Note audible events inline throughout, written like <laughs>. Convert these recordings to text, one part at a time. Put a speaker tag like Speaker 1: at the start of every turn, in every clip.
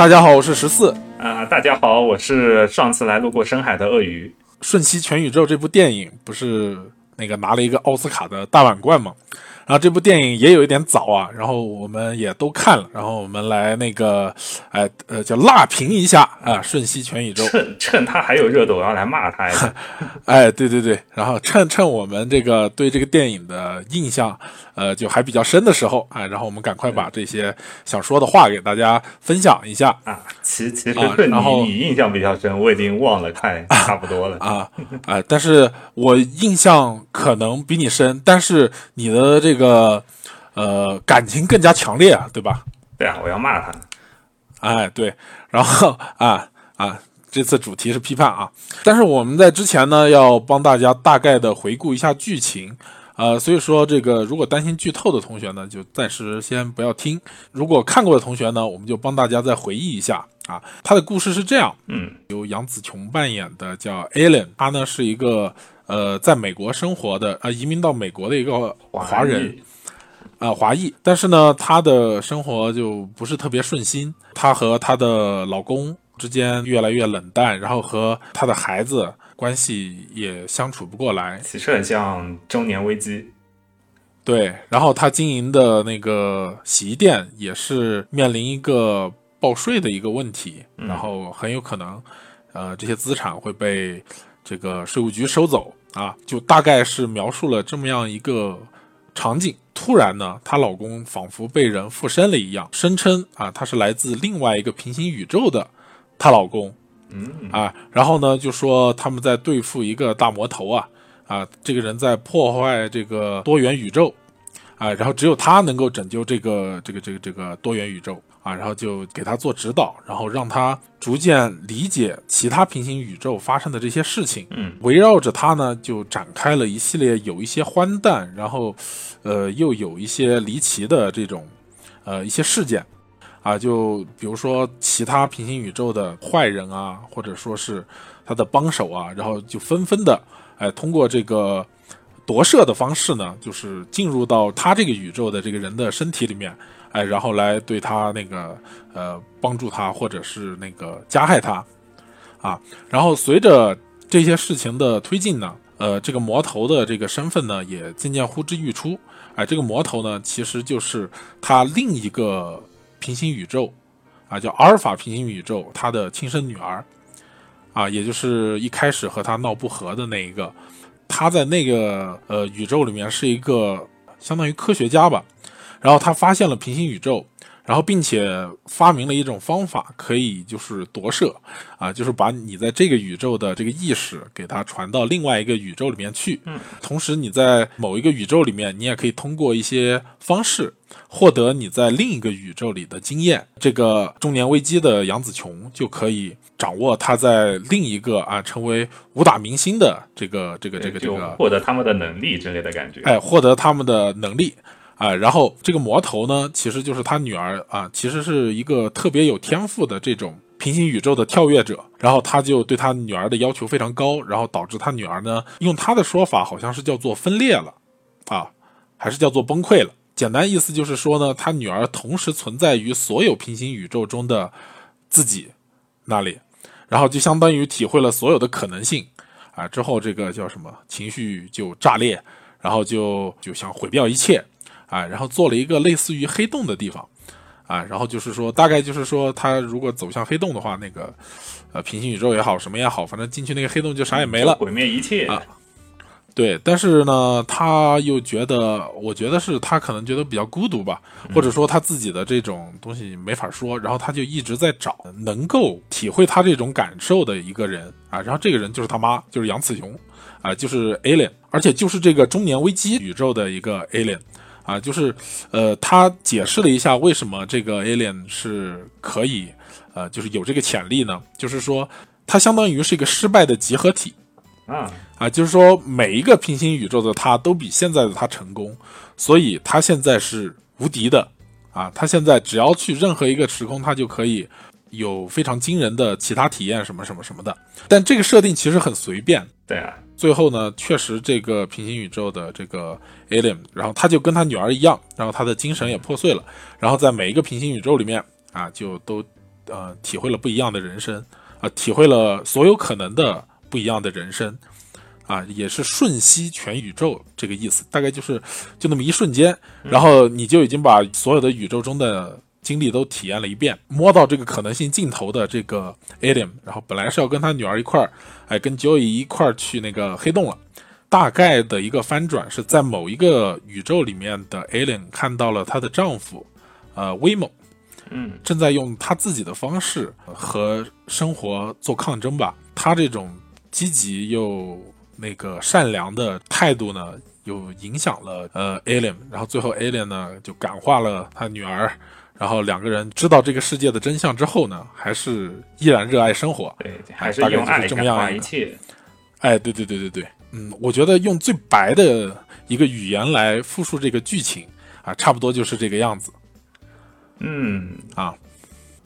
Speaker 1: 哎，大家好，我是十四。
Speaker 2: 啊，大家好，我是上次来路过深海的鳄鱼。
Speaker 1: 《瞬息全宇宙》这部电影不是那个拿了一个奥斯卡的大满贯吗？然后这部电影也有一点早啊，然后我们也都看了，然后我们来那个，哎呃，叫辣评一下啊，《瞬息全宇宙》。
Speaker 2: 趁趁他还有热度，我要来骂他一下。<laughs>
Speaker 1: 哎，对对对，然后趁趁我们这个对这个电影的印象，呃，就还比较深的时候，哎，然后我们赶快把这些想说的话给大家分享一下
Speaker 2: 啊。其其实对你你印象比较深，我已经忘了看差不多了
Speaker 1: 啊啊！但是我印象可能比你深，但是你的这个呃感情更加强烈啊，对吧？
Speaker 2: 对啊，我要骂他。
Speaker 1: 哎，对，然后啊啊，这次主题是批判啊，但是我们在之前呢，要帮大家大概的回顾一下剧情。呃，所以说这个如果担心剧透的同学呢，就暂时先不要听；如果看过的同学呢，我们就帮大家再回忆一下啊。他的故事是这样，
Speaker 2: 嗯，
Speaker 1: 由杨紫琼扮演的叫 Allen，他呢是一个呃在美国生活的呃移民到美国的一个华人，啊华裔，但是呢她的生活就不是特别顺心，她和她的老公之间越来越冷淡，然后和她的孩子。关系也相处不过来，
Speaker 2: 其实很像中年危机。
Speaker 1: 对，然后他经营的那个洗衣店也是面临一个报税的一个问题，然后很有可能，呃，这些资产会被这个税务局收走啊。就大概是描述了这么样一个场景。突然呢，她老公仿佛被人附身了一样，声称啊，他是来自另外一个平行宇宙的她老公。
Speaker 2: 嗯
Speaker 1: 啊，然后呢，就说他们在对付一个大魔头啊，啊，这个人在破坏这个多元宇宙，啊，然后只有他能够拯救这个这个这个这个多元宇宙啊，然后就给他做指导，然后让他逐渐理解其他平行宇宙发生的这些事情。
Speaker 2: 嗯，
Speaker 1: 围绕着他呢，就展开了一系列有一些荒诞，然后，呃，又有一些离奇的这种，呃，一些事件。啊，就比如说其他平行宇宙的坏人啊，或者说是他的帮手啊，然后就纷纷的，哎，通过这个夺舍的方式呢，就是进入到他这个宇宙的这个人的身体里面，哎，然后来对他那个呃帮助他，或者是那个加害他，啊，然后随着这些事情的推进呢，呃，这个魔头的这个身份呢也渐渐呼之欲出，哎，这个魔头呢其实就是他另一个。平行宇宙，啊，叫阿尔法平行宇宙，他的亲生女儿，啊，也就是一开始和他闹不和的那一个，他在那个呃宇宙里面是一个相当于科学家吧，然后他发现了平行宇宙。然后，并且发明了一种方法，可以就是夺舍，啊，就是把你在这个宇宙的这个意识给它传到另外一个宇宙里面去。
Speaker 2: 嗯，
Speaker 1: 同时你在某一个宇宙里面，你也可以通过一些方式获得你在另一个宇宙里的经验。这个中年危机的杨紫琼就可以掌握他在另一个啊成为武打明星的这个这个这个这个
Speaker 2: 获得他们的能力之类的感觉。
Speaker 1: 哎，获得他们的能力。啊，然后这个魔头呢，其实就是他女儿啊，其实是一个特别有天赋的这种平行宇宙的跳跃者，然后他就对他女儿的要求非常高，然后导致他女儿呢，用他的说法好像是叫做分裂了，啊，还是叫做崩溃了。简单意思就是说呢，他女儿同时存在于所有平行宇宙中的自己那里，然后就相当于体会了所有的可能性啊，之后这个叫什么情绪就炸裂，然后就就想毁掉一切。啊，然后做了一个类似于黑洞的地方，啊，然后就是说，大概就是说，他如果走向黑洞的话，那个，呃，平行宇宙也好，什么也好，反正进去那个黑洞就啥也没了，
Speaker 2: 毁灭一切
Speaker 1: 啊。对，但是呢，他又觉得，我觉得是他可能觉得比较孤独吧，或者说他自己的这种东西没法说，然后他就一直在找能够体会他这种感受的一个人啊，然后这个人就是他妈，就是杨紫琼，啊，就是 Alien，而且就是这个中年危机宇宙的一个 Alien。啊，就是，呃，他解释了一下为什么这个 alien 是可以，呃，就是有这个潜力呢？就是说，它相当于是一个失败的集合体，
Speaker 2: 啊
Speaker 1: 啊，就是说每一个平行宇宙的他都比现在的他成功，所以他现在是无敌的，啊，他现在只要去任何一个时空，他就可以有非常惊人的其他体验，什么什么什么的。但这个设定其实很随便，
Speaker 2: 对啊。
Speaker 1: 最后呢，确实这个平行宇宙的这个 alien，然后他就跟他女儿一样，然后他的精神也破碎了，然后在每一个平行宇宙里面啊，就都呃体会了不一样的人生啊，体会了所有可能的不一样的人生啊，也是瞬息全宇宙这个意思，大概就是就那么一瞬间，然后你就已经把所有的宇宙中的。经历都体验了一遍，摸到这个可能性尽头的这个 Adam，然后本来是要跟他女儿一块儿，哎，跟 Joey 一块儿去那个黑洞了。大概的一个翻转是在某一个宇宙里面的 Alien 看到了她的丈夫，呃，威猛，
Speaker 2: 嗯，
Speaker 1: 正在用他自己的方式和生活做抗争吧。他这种积极又那个善良的态度呢，又影响了呃 Alien，然后最后 Alien 呢就感化了他女儿。然后两个人知道这个世界的真相之后呢，还是依然热爱生活。
Speaker 2: 对，还是用爱感化一切。
Speaker 1: 哎，对对对对对，嗯，我觉得用最白的一个语言来复述这个剧情啊，差不多就是这个样子。
Speaker 2: 嗯，
Speaker 1: 啊，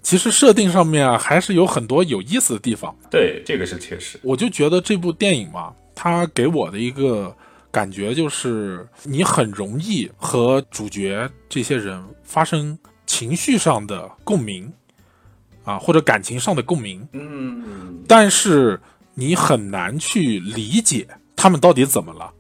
Speaker 1: 其实设定上面啊，还是有很多有意思的地方。
Speaker 2: 对，这个是确实。
Speaker 1: 我就觉得这部电影嘛，它给我的一个感觉就是，你很容易和主角这些人发生。情绪上的共鸣，啊，或者感情上的共鸣，
Speaker 2: 嗯，
Speaker 1: 但是你很难去理解他们到底怎么了。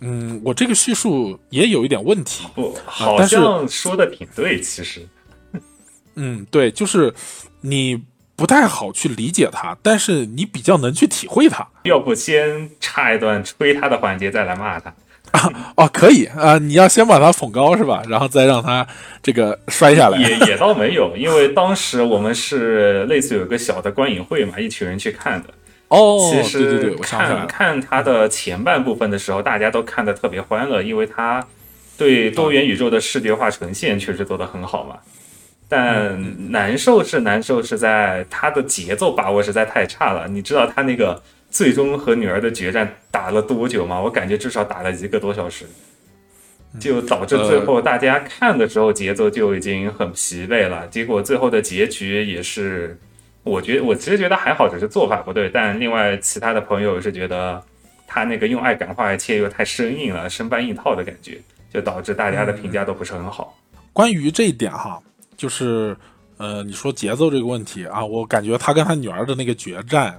Speaker 1: 嗯，我这个叙述也有一点问题，
Speaker 2: 不，好像说的挺对，其实，<laughs>
Speaker 1: 嗯，对，就是你不太好去理解他，但是你比较能去体会他。
Speaker 2: 要不先插一段吹他的环节，再来骂他。
Speaker 1: 啊 <laughs> 哦，可以啊！你要先把它捧高是吧？然后再让它这个摔下来。
Speaker 2: 也也倒没有，因为当时我们是类似有个小的观影会嘛，一群人去看的。
Speaker 1: 哦，
Speaker 2: 其实
Speaker 1: 对对对，我
Speaker 2: 看看它的前半部分的时候，大家都看的特别欢乐，因为它对多元宇宙的视觉化呈现确实做得很好嘛。但难受是难受，是在它的节奏把握实在太差了。你知道它那个。最终和女儿的决战打了多久吗？我感觉至少打了一个多小时，就导致最后大家看的时候节奏就已经很疲惫了。结果最后的结局也是，我觉我其实觉得还好，只是做法不对。但另外其他的朋友是觉得他那个用爱感化一切又太生硬了，生搬硬套的感觉，就导致大家的评价都不是很好。
Speaker 1: 关于这一点哈，就是呃，你说节奏这个问题啊，我感觉他跟他女儿的那个决战。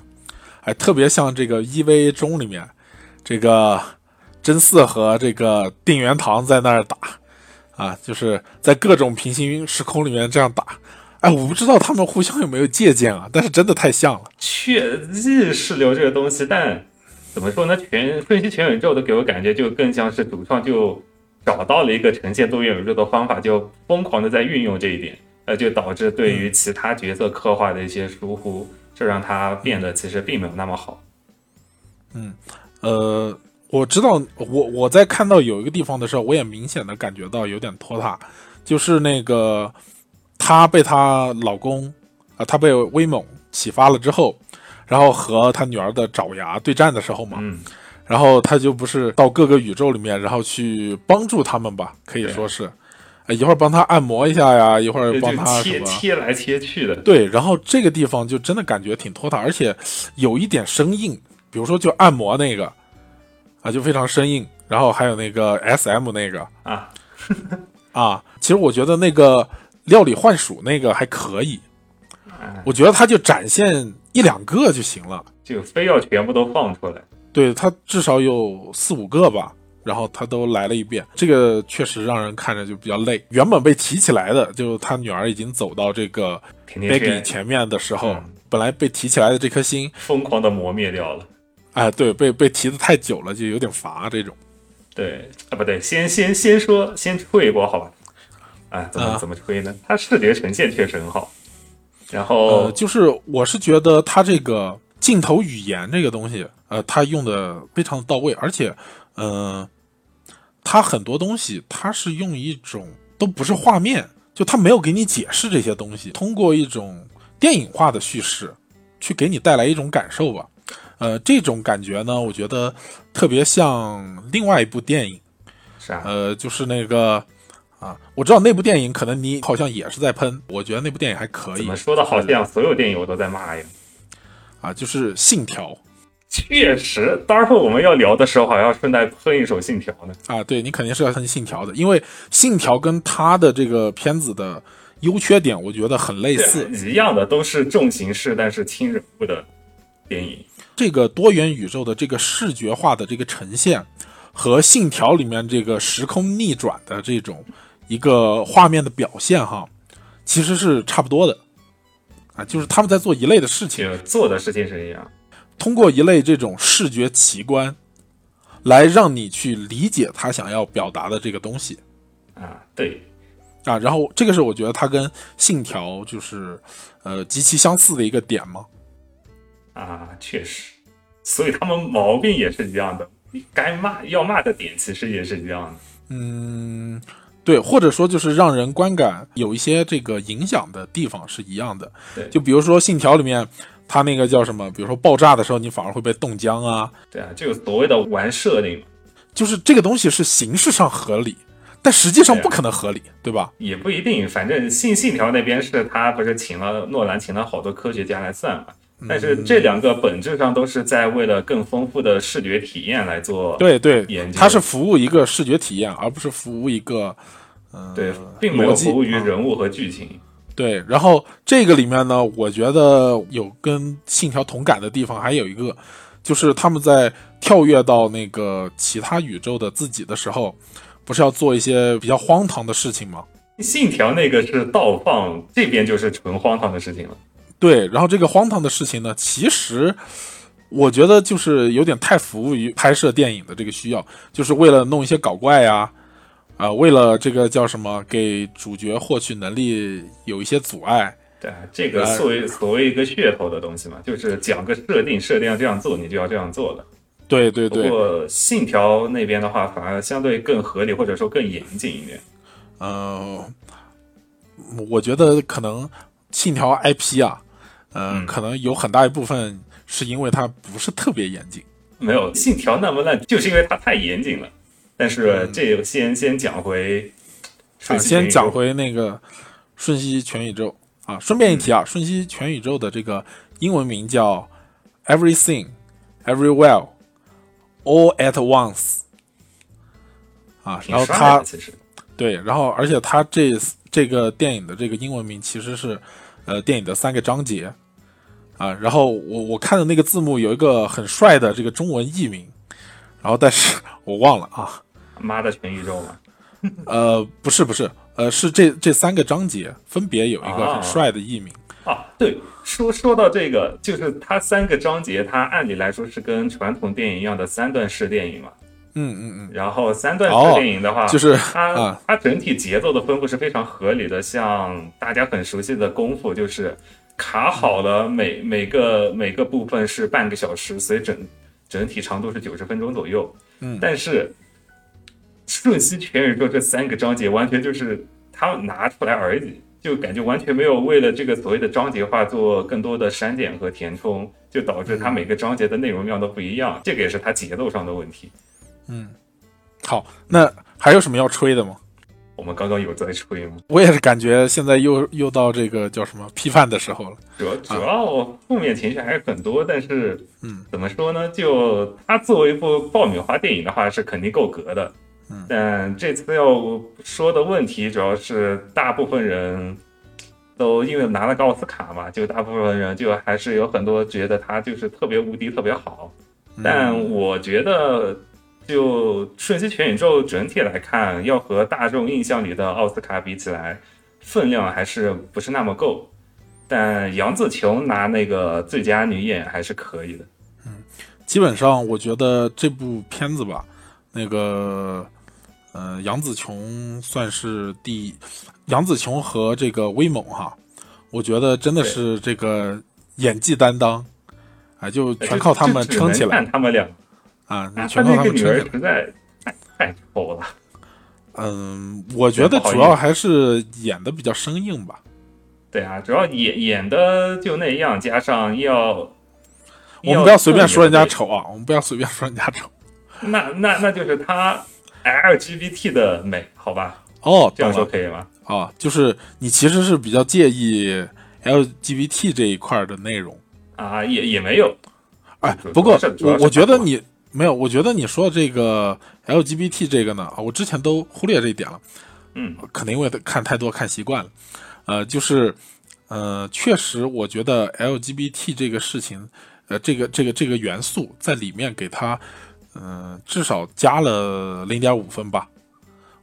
Speaker 1: 还特别像这个 EVA 中里面，这个真四和这个定元堂在那儿打，啊，就是在各种平行时空里面这样打。哎，我不知道他们互相有没有借鉴啊，但是真的太像了。
Speaker 2: 确意识流这个东西，但怎么说呢？全瞬息全宇宙的给我感觉就更像是主创就找到了一个呈现多元宇宙的方法，就疯狂的在运用这一点，呃，就导致对于其他角色刻画的一些疏忽。这让他变得其实并没有那么好。
Speaker 1: 嗯，呃，我知道，我我在看到有一个地方的时候，我也明显的感觉到有点拖沓，就是那个她被她老公啊，她被威猛启发了之后，然后和她女儿的爪牙对战的时候嘛，
Speaker 2: 嗯，
Speaker 1: 然后他就不是到各个宇宙里面，然后去帮助他们吧，可以说是。一会儿帮他按摩一下呀，一会儿帮他
Speaker 2: 切切来切去的。
Speaker 1: 对，然后这个地方就真的感觉挺拖沓，而且有一点生硬。比如说，就按摩那个啊，就非常生硬。然后还有那个 S.M 那个
Speaker 2: 啊
Speaker 1: 啊，其实我觉得那个料理幻鼠那个还可以，我觉得他就展现一两个就行了，
Speaker 2: 就非要全部都放出来。
Speaker 1: 对他至少有四五个吧。然后他都来了一遍，这个确实让人看着就比较累。原本被提起来的，就他女儿已经走到这个 baby 前面的时候，本来被提起来的这颗心，
Speaker 2: 疯狂的磨灭掉了。
Speaker 1: 哎，对，被被提的太久了，就有点乏这种。
Speaker 2: 对，啊，不对，先先先说，先吹一波好吧？哎，怎么怎么吹呢？它视觉呈现确实很好。然后
Speaker 1: 就是，我是觉得它这个镜头语言这个东西，呃，它用的非常的到位，而且。嗯，它很多东西，它是用一种都不是画面，就它没有给你解释这些东西，通过一种电影化的叙事，去给你带来一种感受吧。呃，这种感觉呢，我觉得特别像另外一部电影，
Speaker 2: 是啊，
Speaker 1: 呃，就是那个啊，我知道那部电影可能你好像也是在喷，我觉得那部电影还可以。怎
Speaker 2: 么说的好像所有电影我都在骂呀？
Speaker 1: 啊，就是《信条》。
Speaker 2: 确实，待会儿我们要聊的时候，还要顺带喷一首《信条》呢。
Speaker 1: 啊，对你肯定是要喷《信条》的，因为《信条》跟他的这个片子的优缺点，我觉得很类似，
Speaker 2: 一样的都是重形式但是轻人物的电影。
Speaker 1: 这个多元宇宙的这个视觉化的这个呈现，和《信条》里面这个时空逆转的这种一个画面的表现，哈，其实是差不多的，啊，就是他们在做一类的事情，
Speaker 2: 做的事情是一样，
Speaker 1: 通过一类这种视觉奇观，来让你去理解他想要表达的这个东西，
Speaker 2: 啊，对，
Speaker 1: 啊，然后这个是我觉得它跟《信条》就是呃极其相似的一个点嘛。
Speaker 2: 啊，确实，所以他们毛病也是一样的，该骂要骂的点其实也是一样的。
Speaker 1: 嗯，对，或者说就是让人观感有一些这个影响的地方是一样的。
Speaker 2: 对，
Speaker 1: 就比如说《信条》里面，它那个叫什么？比如说爆炸的时候，你反而会被冻僵啊。
Speaker 2: 对啊，就所谓的玩设定，
Speaker 1: 就是这个东西是形式上合理，但实际上不可能合理，对吧？
Speaker 2: 也不一定，反正《信信条》那边是他不是请了诺兰，请了好多科学家来算嘛。但是这两个本质上都是在为了更丰富的视觉体验来做
Speaker 1: 对对
Speaker 2: 研究，
Speaker 1: 它是服务一个视觉体验，而不是服务一个嗯
Speaker 2: 对，并没有服务于人物和剧情。
Speaker 1: 对，然后这个里面呢，我觉得有跟信条同感的地方，还有一个就是他们在跳跃到那个其他宇宙的自己的时候，不是要做一些比较荒唐的事情吗？
Speaker 2: 信条那个是倒放，这边就是纯荒唐的事情了。
Speaker 1: 对，然后这个荒唐的事情呢，其实我觉得就是有点太服务于拍摄电影的这个需要，就是为了弄一些搞怪呀，啊，为了这个叫什么，给主角获取能力有一些阻碍。
Speaker 2: 对，这个作为所谓一个噱头的东西嘛，就是讲个设定，设定要这样做，你就要这样做了。
Speaker 1: 对对对。
Speaker 2: 不过信条那边的话，反而相对更合理，或者说更严谨一点。
Speaker 1: 嗯，我觉得可能信条 IP 啊。嗯，可能有很大一部分是因为它不是特别严谨。
Speaker 2: 没有信条那么烂，就是因为它太严谨了。但是这先先讲回，
Speaker 1: 先讲回那个瞬息全宇宙啊。顺便一提啊，瞬息全宇宙的这个英文名叫 Everything Everywhere All at Once 啊。然后它对，然后而且它这这个电影的这个英文名其实是呃电影的三个章节。啊，然后我我看的那个字幕有一个很帅的这个中文译名，然后但是我忘了啊。
Speaker 2: 妈的全宇宙吗？
Speaker 1: 呃，不是不是，呃，是这这三个章节分别有一个很帅的译名。
Speaker 2: 啊，对，说说到这个，就是它三个章节，它按理来说是跟传统电影一样的三段式电影嘛。
Speaker 1: 嗯嗯嗯。
Speaker 2: 然后三段式电影的话，
Speaker 1: 就是
Speaker 2: 它它整体节奏的分布是非常合理的，像大家很熟悉的功夫，就是。卡好了，每每个每个部分是半个小时，所以整整体长度是九十分钟左右。
Speaker 1: 嗯，
Speaker 2: 但是瞬息全宇宙这三个章节完全就是他拿出来而已，就感觉完全没有为了这个所谓的章节化做更多的删减和填充，就导致它每个章节的内容量都不一样，这个也是它节奏上的问题。
Speaker 1: 嗯，好，那还有什么要吹的吗？
Speaker 2: 我们刚刚有在吹吗？
Speaker 1: 我也是感觉现在又又到这个叫什么批判的时候了。
Speaker 2: 主要主要负面情绪还是很多，但是
Speaker 1: 嗯，
Speaker 2: 怎么说呢？就它作为一部爆米花电影的话，是肯定够格的。
Speaker 1: 嗯，
Speaker 2: 但这次要说的问题，主要是大部分人都因为拿了个奥斯卡嘛，就大部分人就还是有很多觉得他就是特别无敌、特别好。但我觉得。就《瞬息全宇宙》整体来看，要和大众印象里的奥斯卡比起来，分量还是不是那么够。但杨紫琼拿那个最佳女演还是可以的。
Speaker 1: 嗯，基本上我觉得这部片子吧，那个呃，杨紫琼算是第，杨紫琼和这个威猛哈，我觉得真的是这个演技担当，啊，就全靠他们撑起来。
Speaker 2: 看他们俩。
Speaker 1: 啊，全靠他们
Speaker 2: 女儿实在太太丑了。
Speaker 1: 嗯，我觉得主要还是演的比较生硬吧。
Speaker 2: 对啊，主要演演的就那样，加上要
Speaker 1: 我们不要随便说人家丑啊，我们不要随便说人家丑。
Speaker 2: 那那那就是他 LGBT 的美好吧？
Speaker 1: 哦，
Speaker 2: 这样说可以吗？
Speaker 1: 啊，就是你其实是比较介意 LGBT 这一块的内容
Speaker 2: 啊？也也没有。
Speaker 1: 哎，不过我我觉得你。没有，我觉得你说这个 LGBT 这个呢，啊，我之前都忽略这一点了，
Speaker 2: 嗯，
Speaker 1: 可能因为看太多看习惯了，呃，就是呃，确实我觉得 LGBT 这个事情，呃，这个这个这个元素在里面给它，嗯，至少加了零点五分吧。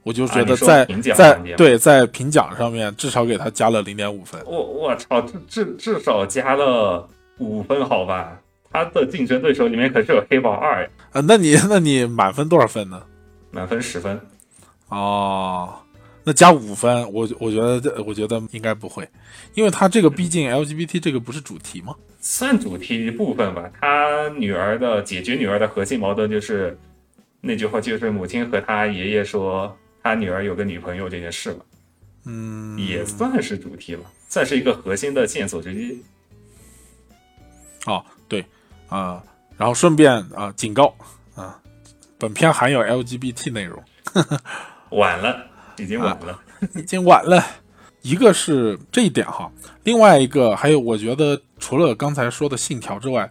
Speaker 1: 我就觉得在在对在评奖上面至少给他加了零点五分。
Speaker 2: 我我操，至至至少加了五分好吧？他的竞争对手里面可是有黑豹二
Speaker 1: 啊！那你那你满分多少分呢？
Speaker 2: 满分十分。
Speaker 1: 哦，那加五分，我我觉得我觉得应该不会，因为他这个毕竟 LGBT 这个不是主题吗？
Speaker 2: 算主题一部分吧。他女儿的解决女儿的核心矛盾就是那句话，就是母亲和他爷爷说。他女儿有个女朋友这件事嘛，
Speaker 1: 嗯，
Speaker 2: 也算是主题吧，算是一个核心的线索之一。
Speaker 1: 哦，对，啊，然后顺便啊警告啊，本片含有 LGBT 内容。
Speaker 2: 晚了，已经晚了，
Speaker 1: 已经晚了。一个是这一点哈，另外一个还有，我觉得除了刚才说的《信条》之外，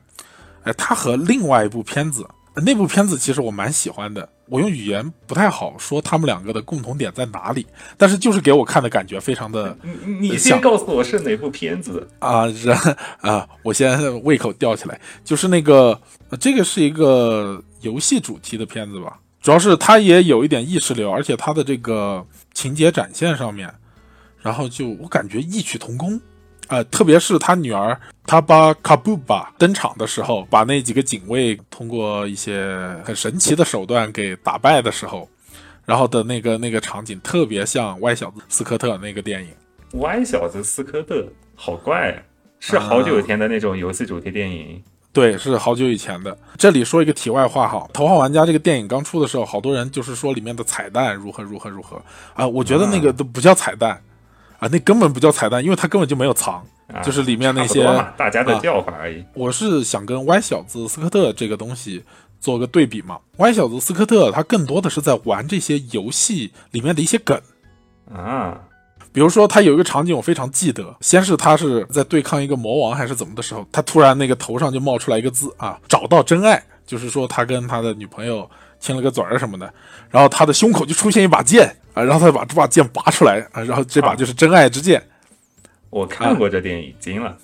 Speaker 1: 哎，它和另外一部片子，那部片子其实我蛮喜欢的。我用语言不太好说他们两个的共同点在哪里，但是就是给我看的感觉非常的。
Speaker 2: 你你先告诉我是哪部片子
Speaker 1: 啊？然啊，我先胃口吊起来，就是那个，这个是一个游戏主题的片子吧？主要是它也有一点意识流，而且它的这个情节展现上面，然后就我感觉异曲同工。呃，特别是他女儿他巴卡布巴登场的时候，把那几个警卫通过一些很神奇的手段给打败的时候，然后的那个那个场景特别像《歪小子斯科特》那个电影。
Speaker 2: 歪小子斯科特，好怪啊！是好久以前的那种游戏主题电影。
Speaker 1: 对，是好久以前的。这里说一个题外话哈，《头号玩家》这个电影刚出的时候，好多人就是说里面的彩蛋如何如何如何啊，我觉得那个都不叫彩蛋。啊，那根本不叫彩蛋，因为它根本就没有藏，就是里面那些
Speaker 2: 大家的叫法而已。
Speaker 1: 我是想跟歪小子斯科特这个东西做个对比嘛。歪小子斯科特他更多的是在玩这些游戏里面的一些梗
Speaker 2: 啊，
Speaker 1: 比如说他有一个场景我非常记得，先是他是在对抗一个魔王还是怎么的时候，他突然那个头上就冒出来一个字啊，找到真爱，就是说他跟他的女朋友亲了个嘴儿什么的，然后他的胸口就出现一把剑。啊，然后他把这把剑拔出来啊，然后这把就是真爱之剑。
Speaker 2: 我看过这电影，惊了，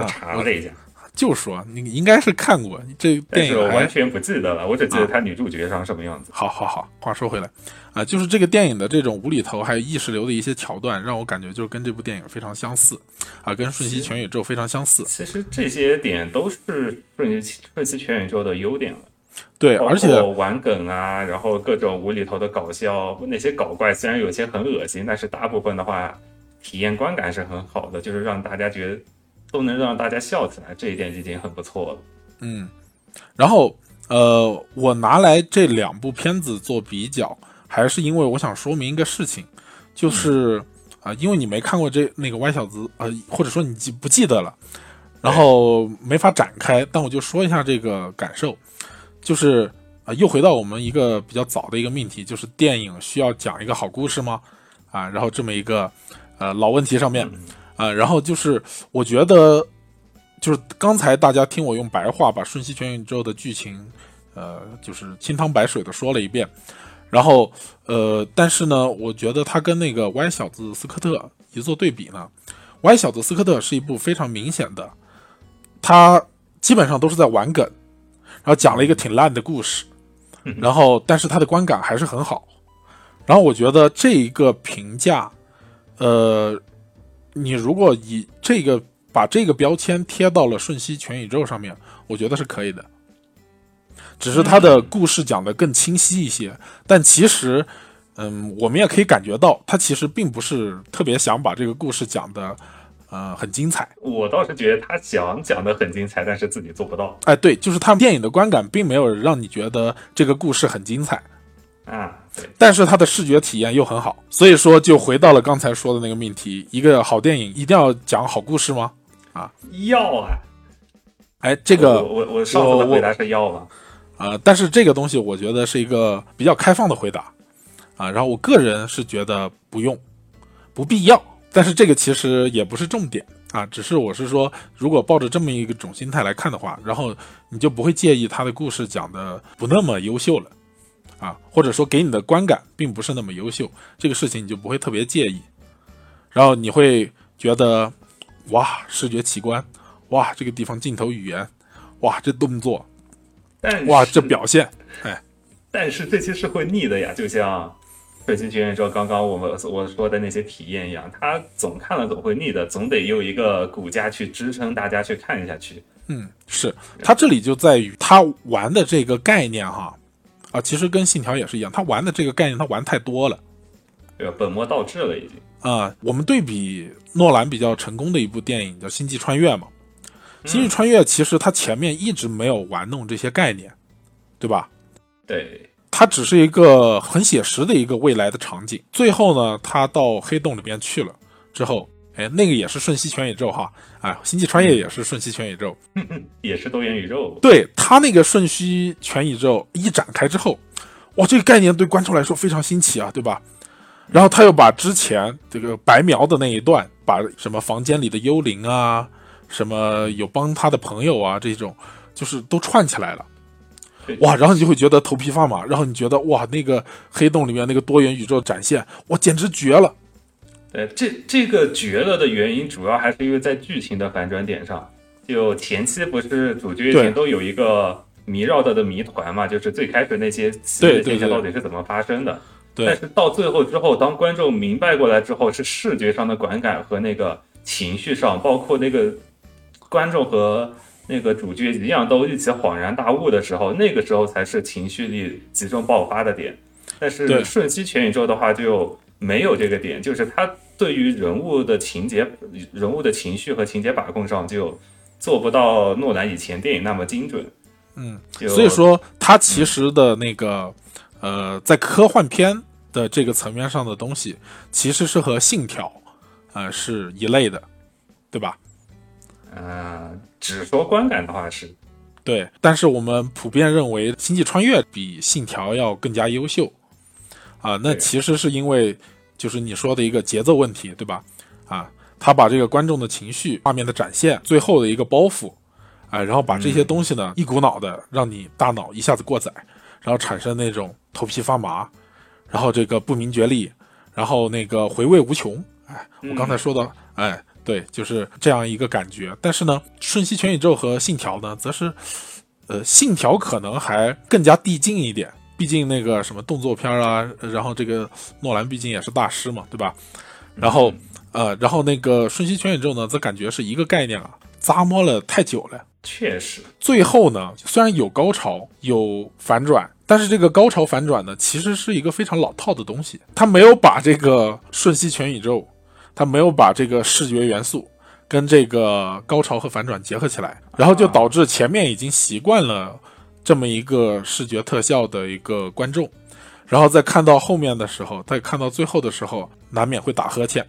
Speaker 2: 我查了一下，
Speaker 1: 就说你应该是看过这电影，
Speaker 2: 我完全不记得了，我只记得他女主角长什么样子。
Speaker 1: 好好好，话说回来啊，就是这个电影的这种无厘头还有意识流的一些桥段，让我感觉就是跟这部电影非常相似啊，跟《瞬息全宇宙》非常相似。
Speaker 2: 其实这些点都是《瞬息瞬息全宇宙》的优点了。
Speaker 1: 对，而且
Speaker 2: 玩梗啊，然后各种无厘头的搞笑，那些搞怪虽然有些很恶心，但是大部分的话，体验观感是很好的，就是让大家觉得都能让大家笑起来，这一点已经很不错了。
Speaker 1: 嗯，然后呃，我拿来这两部片子做比较，还是因为我想说明一个事情，就是啊，因为你没看过这那个歪小子啊，或者说你记不记得了，然后没法展开，但我就说一下这个感受。就是啊，又回到我们一个比较早的一个命题，就是电影需要讲一个好故事吗？啊，然后这么一个呃老问题上面啊，然后就是我觉得，就是刚才大家听我用白话把《瞬息全宇宙》的剧情呃，就是清汤白水的说了一遍，然后呃，但是呢，我觉得他跟那个《歪小子斯科特》一做对比呢，《歪小子斯科特》是一部非常明显的，他基本上都是在玩梗。然后讲了一个挺烂的故事，然后但是他的观感还是很好，然后我觉得这一个评价，呃，你如果以这个把这个标签贴到了《瞬息全宇宙》上面，我觉得是可以的，只是他的故事讲的更清晰一些，但其实，嗯，我们也可以感觉到他其实并不是特别想把这个故事讲的。呃，很精彩。
Speaker 2: 我倒是觉得他想讲的很精彩，但是自己做不到。
Speaker 1: 哎，对，就是他们电影的观感并没有让你觉得这个故事很精彩
Speaker 2: 啊。对，
Speaker 1: 但是他的视觉体验又很好，所以说就回到了刚才说的那个命题：一个好电影一定要讲好故事吗？啊，
Speaker 2: 要啊。
Speaker 1: 哎，这个
Speaker 2: 我我上次的回答是要吗？
Speaker 1: 啊，但是这个东西我觉得是一个比较开放的回答啊。然后我个人是觉得不用，不必要。但是这个其实也不是重点啊，只是我是说，如果抱着这么一个种心态来看的话，然后你就不会介意他的故事讲的不那么优秀了，啊，或者说给你的观感并不是那么优秀，这个事情你就不会特别介意，然后你会觉得哇，视觉奇观，哇，这个地方镜头语言，哇，这动作，哇，这表现，哎，
Speaker 2: 但是这些是会腻的呀，就像《瞬息全宇宙》刚刚我们我说的那些体验一样，它总看了总会腻的，总得有一个骨架去支撑大家去看下去。
Speaker 1: 嗯，是他这里就在于他玩的这个概念哈，啊，其实跟信条也是一样，他玩的这个概念他玩太多了。
Speaker 2: 对？本末倒置了已经。
Speaker 1: 啊、我们对比诺兰比较成功的一部电影叫《星际穿越》嘛，《星际穿越》其实它前面一直没有玩弄这些概念，对吧？
Speaker 2: 对，
Speaker 1: 它只是一个很写实的一个未来的场景。最后呢，他到黑洞里边去了之后，哎，那个也是瞬息全宇宙哈，哎，《星际穿越》也是瞬息全宇宙。<laughs>
Speaker 2: 也是多元宇宙。
Speaker 1: 对他那个瞬息全宇宙一展开之后，哇，这个概念对观众来说非常新奇啊，对吧？然后他又把之前这个白描的那一段，把什么房间里的幽灵啊，什么有帮他的朋友啊，这种就是都串起来了。
Speaker 2: 对 <laughs>
Speaker 1: 哇，然后你就会觉得头皮发麻，然后你觉得哇，那个黑洞里面那个多元宇宙展现，哇，简直绝了。
Speaker 2: 对，这这个绝了的原因，主要还是因为在剧情的反转点上。就前期不是主角
Speaker 1: 对
Speaker 2: 群都有一个迷绕着的谜团嘛，就是最开始那些奇异的现象到底是怎么发生的。
Speaker 1: 对
Speaker 2: 但是到最后之后，当观众明白过来之后，是视觉上的观感和那个情绪上，包括那个观众和那个主角一样都一起恍然大悟的时候，那个时候才是情绪力集中爆发的点。但是
Speaker 1: 对
Speaker 2: 瞬息全宇宙的话就没有这个点，就是他对于人物的情节、人物的情绪和情节把控上就做不到诺兰以前电影那么精准。
Speaker 1: 嗯，所以说他其实的那个呃，在科幻片的这个层面上的东西，其实是和《信条》呃是一类的，对吧？
Speaker 2: 嗯、只说观感的话是，
Speaker 1: 对，但是我们普遍认为《星际穿越》比《信条》要更加优秀啊、那其实是因为就是你说的一个节奏问题，对吧？啊，他把这个观众的情绪、画面的展现、最后的一个包袱，啊、然后把这些东西呢、一股脑的让你大脑一下子过载，然后产生那种头皮发麻，然后这个不明觉厉，然后那个回味无穷。哎，我刚才说的，哎，对，就是这样一个感觉。但是呢，《瞬息全宇宙》和《信条》呢，则是，呃，《信条》可能还更加递进一点，毕竟那个什么动作片啊，然后这个诺兰毕竟也是大师嘛，对吧？然后，呃，然后那个《瞬息全宇宙》呢，则感觉是一个概念啊，咂摸了太久了。
Speaker 2: 确实，
Speaker 1: 最后呢，虽然有高潮有反转，但是这个高潮反转呢，其实是一个非常老套的东西。它没有把这个瞬息全宇宙，它没有把这个视觉元素跟这个高潮和反转结合起来，然后就导致前面已经习惯了这么一个视觉特效的一个观众，然后在看到后面的时候，再看到最后的时候，难免会打呵欠，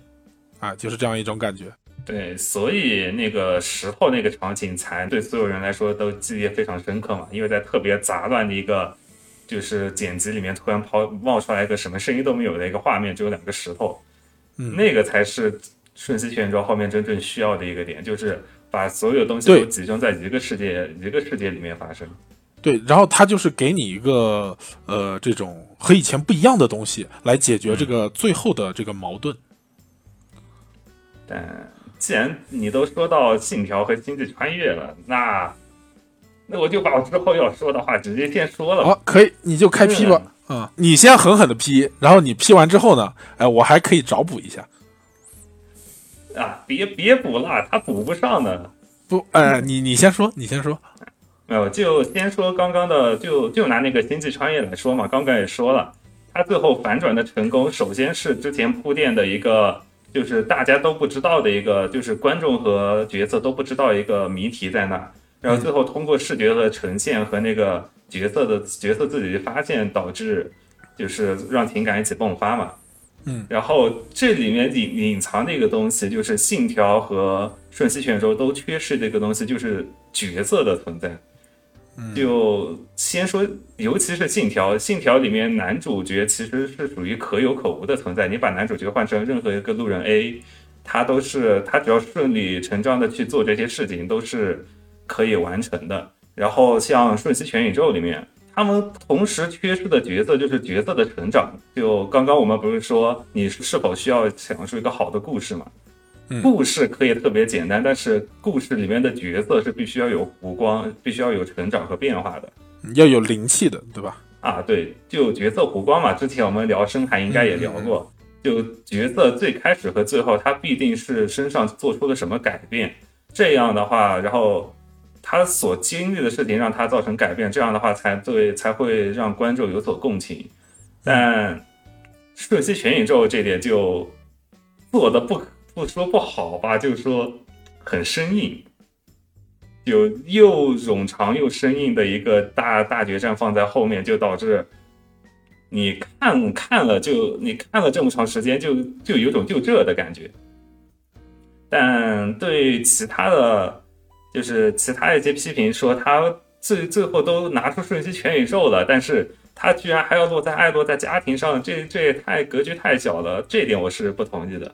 Speaker 1: 啊，就是这样一种感觉。
Speaker 2: 对，所以那个石头那个场景才对所有人来说都记忆非常深刻嘛，因为在特别杂乱的一个就是剪辑里面，突然抛冒出来一个什么声音都没有的一个画面，只有两个石头，
Speaker 1: 嗯
Speaker 2: 那个才是瞬息全宇宙后面真正需要的一个点，就是把所有东西都集中在一个世界一个世界里面发生。
Speaker 1: 对，然后它就是给你一个呃这种和以前不一样的东西来解决这个最后的这个矛盾。
Speaker 2: 但既然你都说到信条和星际穿越了，那那我就把我之后要说的话直接先说了吧。
Speaker 1: 好，可以，你就开批吧。嗯，你先狠狠的批，然后你批完之后呢，哎，我还可以找补一下。
Speaker 2: 啊，别别补了，他补不上的。
Speaker 1: 不，哎，你你先说，你先说。
Speaker 2: 没有，就先说刚刚的，就就拿那个星际穿越来说嘛，刚刚也说了，他最后反转的成功，首先是之前铺垫的一个，就是大家都不知道的一个，就是观众和角色都不知道一个谜题在那，然后最后通过视觉的呈现和那个角色的角色自己的发现，导致就是让情感一起迸发嘛。
Speaker 1: 嗯，
Speaker 2: 然后这里面隐隐藏的一个东西，就是信条和瞬息全宇宙都缺失的一个东西，就是角色的存在。就先说，尤其是信条，信条里面男主角其实是属于可有可无的存在。你把男主角换成任何一个路人 A，他都是他只要顺理成章的去做这些事情，都是可以完成的。然后像瞬息全宇宙里面，他们同时缺失的角色就是角色的成长。就刚刚我们不是说你是否需要讲述一个好的故事嘛？故事可以特别简单，但是故事里面的角色是必须要有弧光，必须要有成长和变化的，
Speaker 1: 要有灵气的，对吧？
Speaker 2: 啊，对，就角色弧光嘛。之前我们聊深海应该也聊过，就角色最开始和最后，他必定是身上做出了什么改变，这样的话，然后他所经历的事情让他造成改变，这样的话才对，才会让观众有所共情。但《瞬息全宇宙》这点就做的不不说不好吧，就是说很生硬。有又冗长又生硬的一个大大决战放在后面，就导致你看看了就你看了这么长时间，就就有种就这的感觉。但对其他的，就是其他一些批评说他最最后都拿出瞬息全宇宙了，但是他居然还要落在爱落在家庭上，这这也太格局太小了，这点我是不同意的。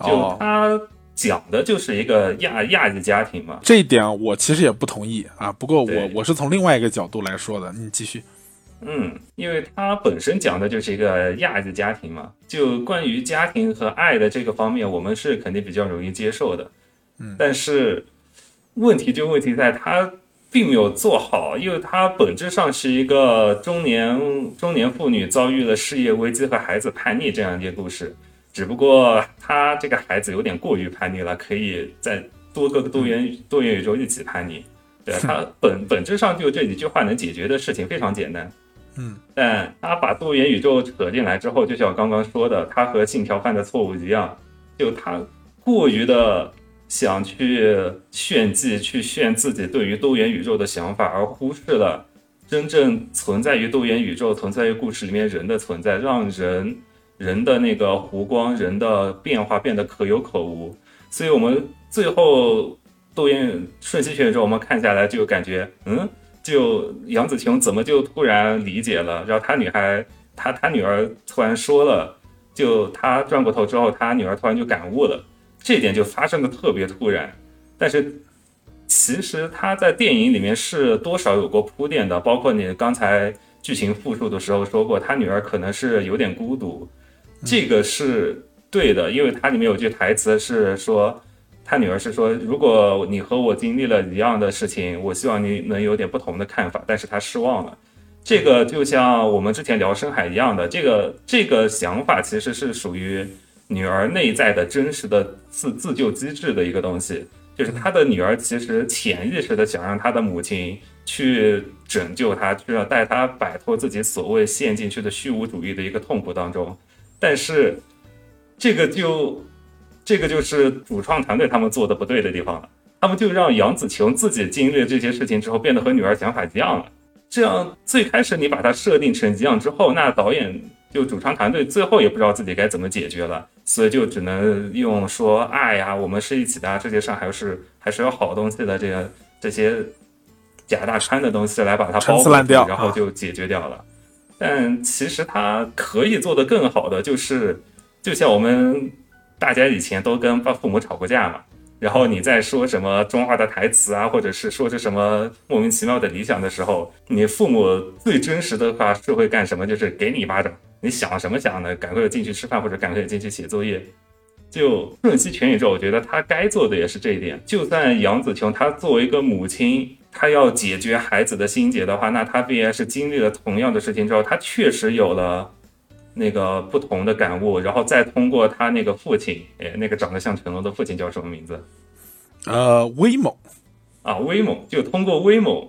Speaker 2: 就他。讲的就是一个亚亚裔家庭嘛，
Speaker 1: 这一点我其实也不同意啊。不过我我是从另外一个角度来说的，你继续。
Speaker 2: 嗯，因为他本身讲的就是一个亚裔家庭嘛，就关于家庭和爱的这个方面，我们是肯定比较容易接受的。
Speaker 1: 嗯，
Speaker 2: 但是问题就问题在他并没有做好，因为他本质上是一个中年中年妇女遭遇了事业危机和孩子叛逆这样一个故事。只不过他这个孩子有点过于叛逆了，可以在多个多元多元宇宙一起叛逆。对 <laughs> 他本本质上就这几句话能解决的事情非常简单。
Speaker 1: 嗯，
Speaker 2: 但他把多元宇宙扯进来之后，就像我刚刚说的，他和信条犯的错误一样，就他过于的想去炫技，去炫自己对于多元宇宙的想法，而忽视了真正存在于多元宇宙、存在于故事里面人的存在，让人。人的那个弧光，人的变化变得可有可无，所以我们最后多元瞬息全宇宙，我们看下来就感觉，嗯，就杨紫琼怎么就突然理解了？然后他女孩，他他女儿突然说了，就他转过头之后，他女儿突然就感悟了，这点就发生的特别突然。但是其实他在电影里面是多少有过铺垫的，包括你刚才剧情复述的时候说过，他女儿可能是有点孤独。这个是对的，因为它里面有句台词是说，他女儿是说，如果你和我经历了一样的事情，我希望你能有点不同的看法，但是他失望了。这个就像我们之前聊深海一样的，这个这个想法其实是属于女儿内在的真实的自自救机制的一个东西，就是他的女儿其实潜意识的想让他的母亲去拯救他，去要带他摆脱自己所谓陷进去的虚无主义的一个痛苦当中。但是，这个就，这个就是主创团队他们做的不对的地方了。他们就让杨紫琼自己经历了这些事情之后，变得和女儿想法一样了。这样最开始你把它设定成一样之后，那导演就主创团队最后也不知道自己该怎么解决了，所以就只能用说爱呀，我们是一起的，这些上还是还是有好东西的，这个这些假大川的东西来把它包
Speaker 1: 烂掉，
Speaker 2: 然后就解决掉了。但其实他可以做得更好的，就是就像我们大家以前都跟爸父母吵过架嘛，然后你在说什么中二的台词啊，或者是说着什么莫名其妙的理想的时候，你父母最真实的话是会干什么？就是给你一巴掌，你想什么想呢？赶快进去吃饭，或者赶快进去写作业。就瞬息全宇宙，我觉得他该做的也是这一点。就算杨紫琼她作为一个母亲。她要解决孩子的心结的话，那她必然是经历了同样的事情之后，她确实有了那个不同的感悟，然后再通过他那个父亲，哎，那个长得像成龙的父亲叫什么名字？
Speaker 1: 呃，威猛
Speaker 2: 啊，威猛，就通过威猛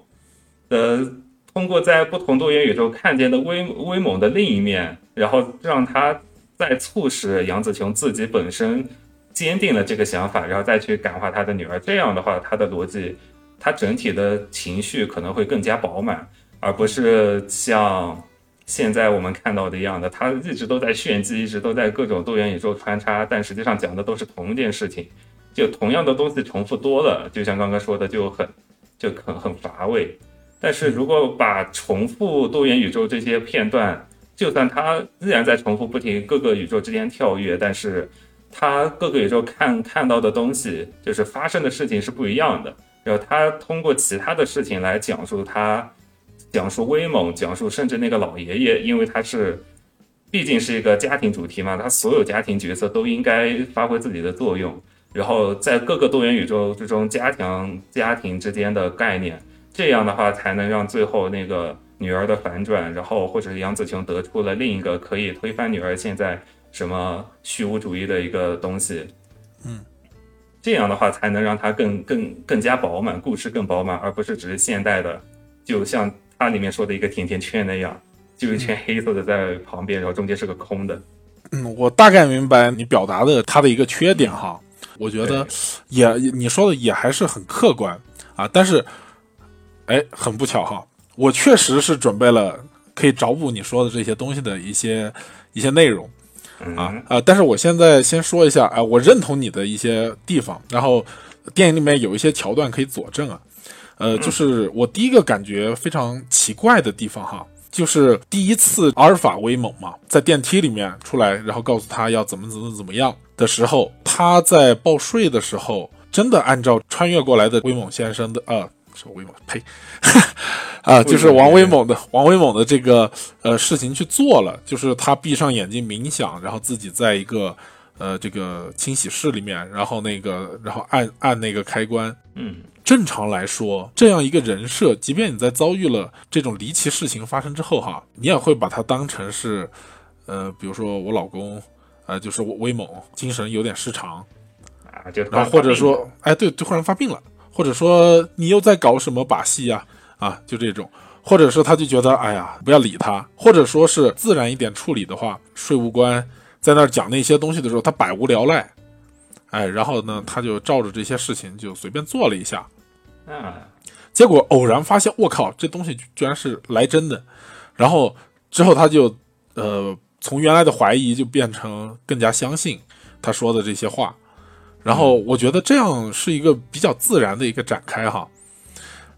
Speaker 2: 的，通过在不同多元宇宙看见的威威猛的另一面，然后让他再促使杨紫琼自己本身坚定了这个想法，然后再去感化他的女儿。这样的话，他的逻辑。他整体的情绪可能会更加饱满，而不是像现在我们看到的一样的，他一直都在炫技，一直都在各种多元宇宙穿插，但实际上讲的都是同一件事情，就同样的东西重复多了，就像刚刚说的就很就很很乏味。但是如果把重复多元宇宙这些片段，就算它依然在重复不停，各个宇宙之间跳跃，但是它各个宇宙看看到的东西，就是发生的事情是不一样的。然后他通过其他的事情来讲述他，讲述威猛，讲述甚至那个老爷爷，因为他是，毕竟是一个家庭主题嘛，他所有家庭角色都应该发挥自己的作用。然后在各个多元宇宙之中加强家庭之间的概念，这样的话才能让最后那个女儿的反转，然后或者是杨紫琼得出了另一个可以推翻女儿现在什么虚无主义的一个东西。
Speaker 1: 嗯，
Speaker 2: 这样的话才能让它更更更加饱满，故事更饱满，而不是只是现代的，就像它里面说的一个甜甜圈那样，就一圈黑色的在旁边，然后中间是个空的。
Speaker 1: 嗯，我大概明白你表达的它的一个缺点哈。我觉得也你说的也还是很客观啊，但是，哎，很不巧哈，我确实是准备了可以找补你说的这些东西的一些一些内容啊啊，但是我现在先说一下，哎，我认同你的一些地方，然后电影里面有一些桥段可以佐证啊，呃，就是我第一个感觉非常奇怪的地方哈。就是第一次阿尔法威猛嘛，在电梯里面出来，然后告诉他要怎么怎么怎么样的时候，他在报税的时候，真的按照穿越过来的威猛先生的啊，是威猛，呸，<laughs> 啊，就是王威猛的王威猛的这个呃事情去做了，就是他闭上眼睛冥想，然后自己在一个呃这个清洗室里面，然后那个然后按按那个开关，
Speaker 2: 嗯。
Speaker 1: 正常来说，这样一个人设，即便你在遭遇了这种离奇事情发生之后，哈，你也会把它当成是，呃，比如说我老公，呃，就是威猛，精神有点失常，
Speaker 2: 啊，就
Speaker 1: 然后或者说，哎，对，就忽然发病了，或者说你又在搞什么把戏呀，啊，就这种，或者是他就觉得，哎呀，不要理他，或者说是自然一点处理的话，税务官在那儿讲那些东西的时候，他百无聊赖，哎，然后呢，他就照着这些事情就随便做了一下。
Speaker 2: 嗯！
Speaker 1: 结果偶然发现，我靠，这东西居然是来真的。然后之后他就，呃，从原来的怀疑就变成更加相信他说的这些话。然后我觉得这样是一个比较自然的一个展开哈。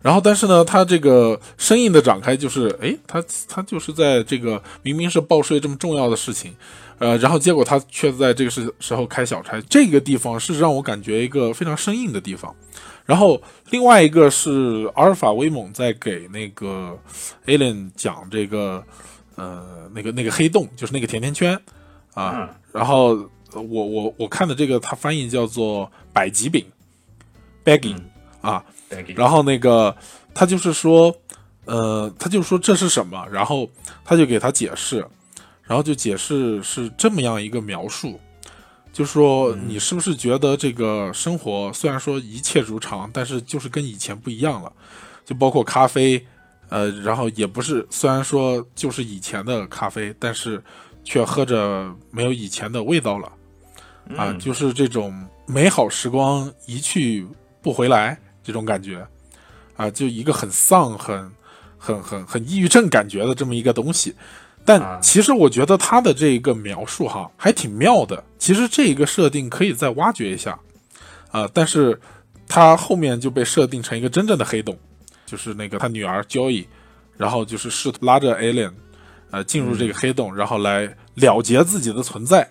Speaker 1: 然后但是呢，他这个生硬的展开就是，哎，他他就是在这个明明是报税这么重要的事情，呃，然后结果他却在这个时时候开小差，这个地方是让我感觉一个非常生硬的地方。然后另外一个是阿尔法威猛在给那个 Alien 讲这个，呃，那个那个黑洞，就是那个甜甜圈啊。然后我我我看的这个，它翻译叫做百吉饼，bagging 啊。然后那个他就是说，呃，他就说这是什么？然后他就给他解释，然后就解释是这么样一个描述。就说你是不是觉得这个生活虽然说一切如常，但是就是跟以前不一样了，就包括咖啡，呃，然后也不是虽然说就是以前的咖啡，但是却喝着没有以前的味道了，啊，就是这种美好时光一去不回来这种感觉，啊，就一个很丧、很、很、很、很抑郁症感觉的这么一个东西。但其实我觉得他的这一个描述哈还挺妙的。其实这一个设定可以再挖掘一下，啊，但是他后面就被设定成一个真正的黑洞，就是那个他女儿 Joy，然后就是试图拉着 Alien，呃，进入这个黑洞，然后来了结自己的存在，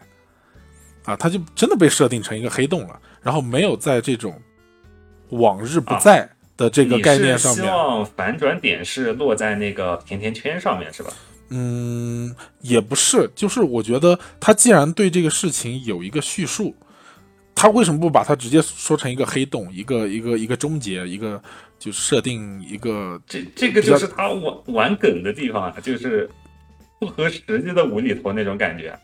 Speaker 1: 啊，他就真的被设定成一个黑洞了，然后没有在这种往日不在的这个概念上面。
Speaker 2: 希望反转点是落在那个甜甜圈上面，是吧？
Speaker 1: 嗯，也不是，就是我觉得他既然对这个事情有一个叙述，他为什么不把它直接说成一个黑洞，一个一个一个终结，一个就设定一个
Speaker 2: 这这个就是他玩玩梗的地方啊，就是不合实际的无厘头那种感觉，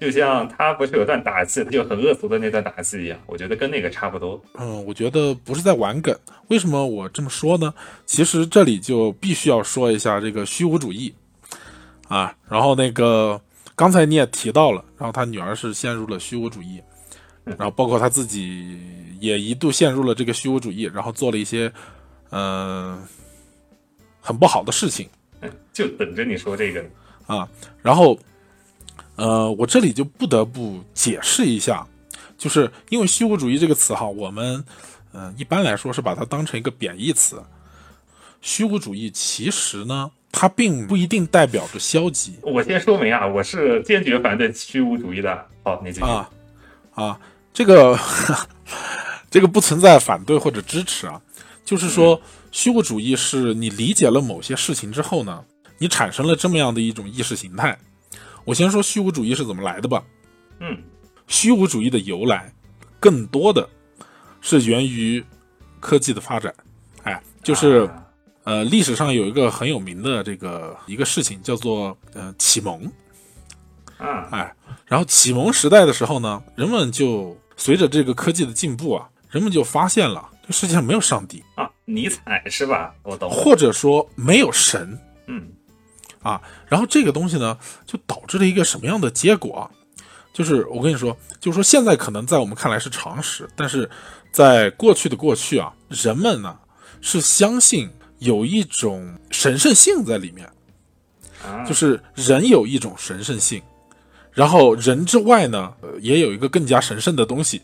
Speaker 2: 就像他不是有段打戏，他就很恶俗的那段打戏一样，我觉得跟那个差不多。
Speaker 1: 嗯，我觉得不是在玩梗，为什么我这么说呢？其实这里就必须要说一下这个虚无主义。啊，然后那个刚才你也提到了，然后他女儿是陷入了虚无主义，然后包括他自己也一度陷入了这个虚无主义，然后做了一些嗯很不好的事情，
Speaker 2: 就等着你说这个
Speaker 1: 啊。然后呃，我这里就不得不解释一下，就是因为虚无主义这个词哈，我们嗯一般来说是把它当成一个贬义词，虚无主义其实呢。它并不一定代表着消极。
Speaker 2: 我先说明啊，我是坚决反对虚无主义的。好，你继续
Speaker 1: 啊啊，这个 <laughs> 这个不存在反对或者支持啊，就是说虚无主义是你理解了某些事情之后呢，你产生了这么样的一种意识形态。我先说虚无主义是怎么来的吧。
Speaker 2: 嗯，
Speaker 1: 虚无主义的由来，更多的是源于科技的发展。哎，就是
Speaker 2: 啊
Speaker 1: 呃，历史上有一个很有名的这个一个事情叫做呃启蒙。
Speaker 2: 嗯
Speaker 1: 哎，然后启蒙时代的时候呢，人们就随着这个科技的进步啊，人们就发现了这世界上没有上帝，
Speaker 2: 啊，尼采是吧？我懂。
Speaker 1: 或者说没有神。
Speaker 2: 嗯
Speaker 1: 啊，然后这个东西呢，就导致了一个什么样的结果啊？就是我跟你说，就是说现在可能在我们看来是常识，但是在过去的过去啊，人们呢是相信有一种神圣性在里面，
Speaker 2: 啊，
Speaker 1: 就是人有一种神圣性，然后人之外呢，呃也有一个更加神圣的东西。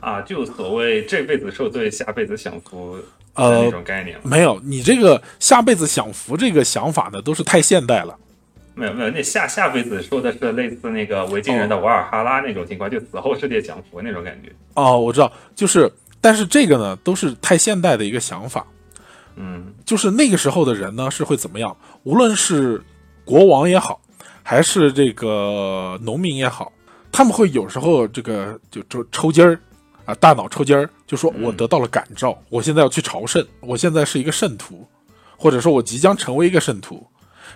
Speaker 2: 啊，就所谓这辈子受罪，下辈子享福的
Speaker 1: 呃
Speaker 2: 那种概念。
Speaker 1: 没有，你这个下辈子享福这个想法呢，都是太现代了。
Speaker 2: 没有没有，那下下辈子说的是类似那个维京人的瓦尔哈拉那种情况，就死后世界享福那种感觉。
Speaker 1: 哦，我知道，就是，但是这个呢，都是太现代的一个想法。
Speaker 2: 嗯
Speaker 1: 就是那个时候的人呢是会怎么样？无论是国王也好，还是这个农民也好，他们会有时候这个就抽抽筋儿啊，大脑抽筋儿，就说我得到了感召，我现在要去朝圣，我现在是一个圣徒，或者说我即将成为一个圣徒，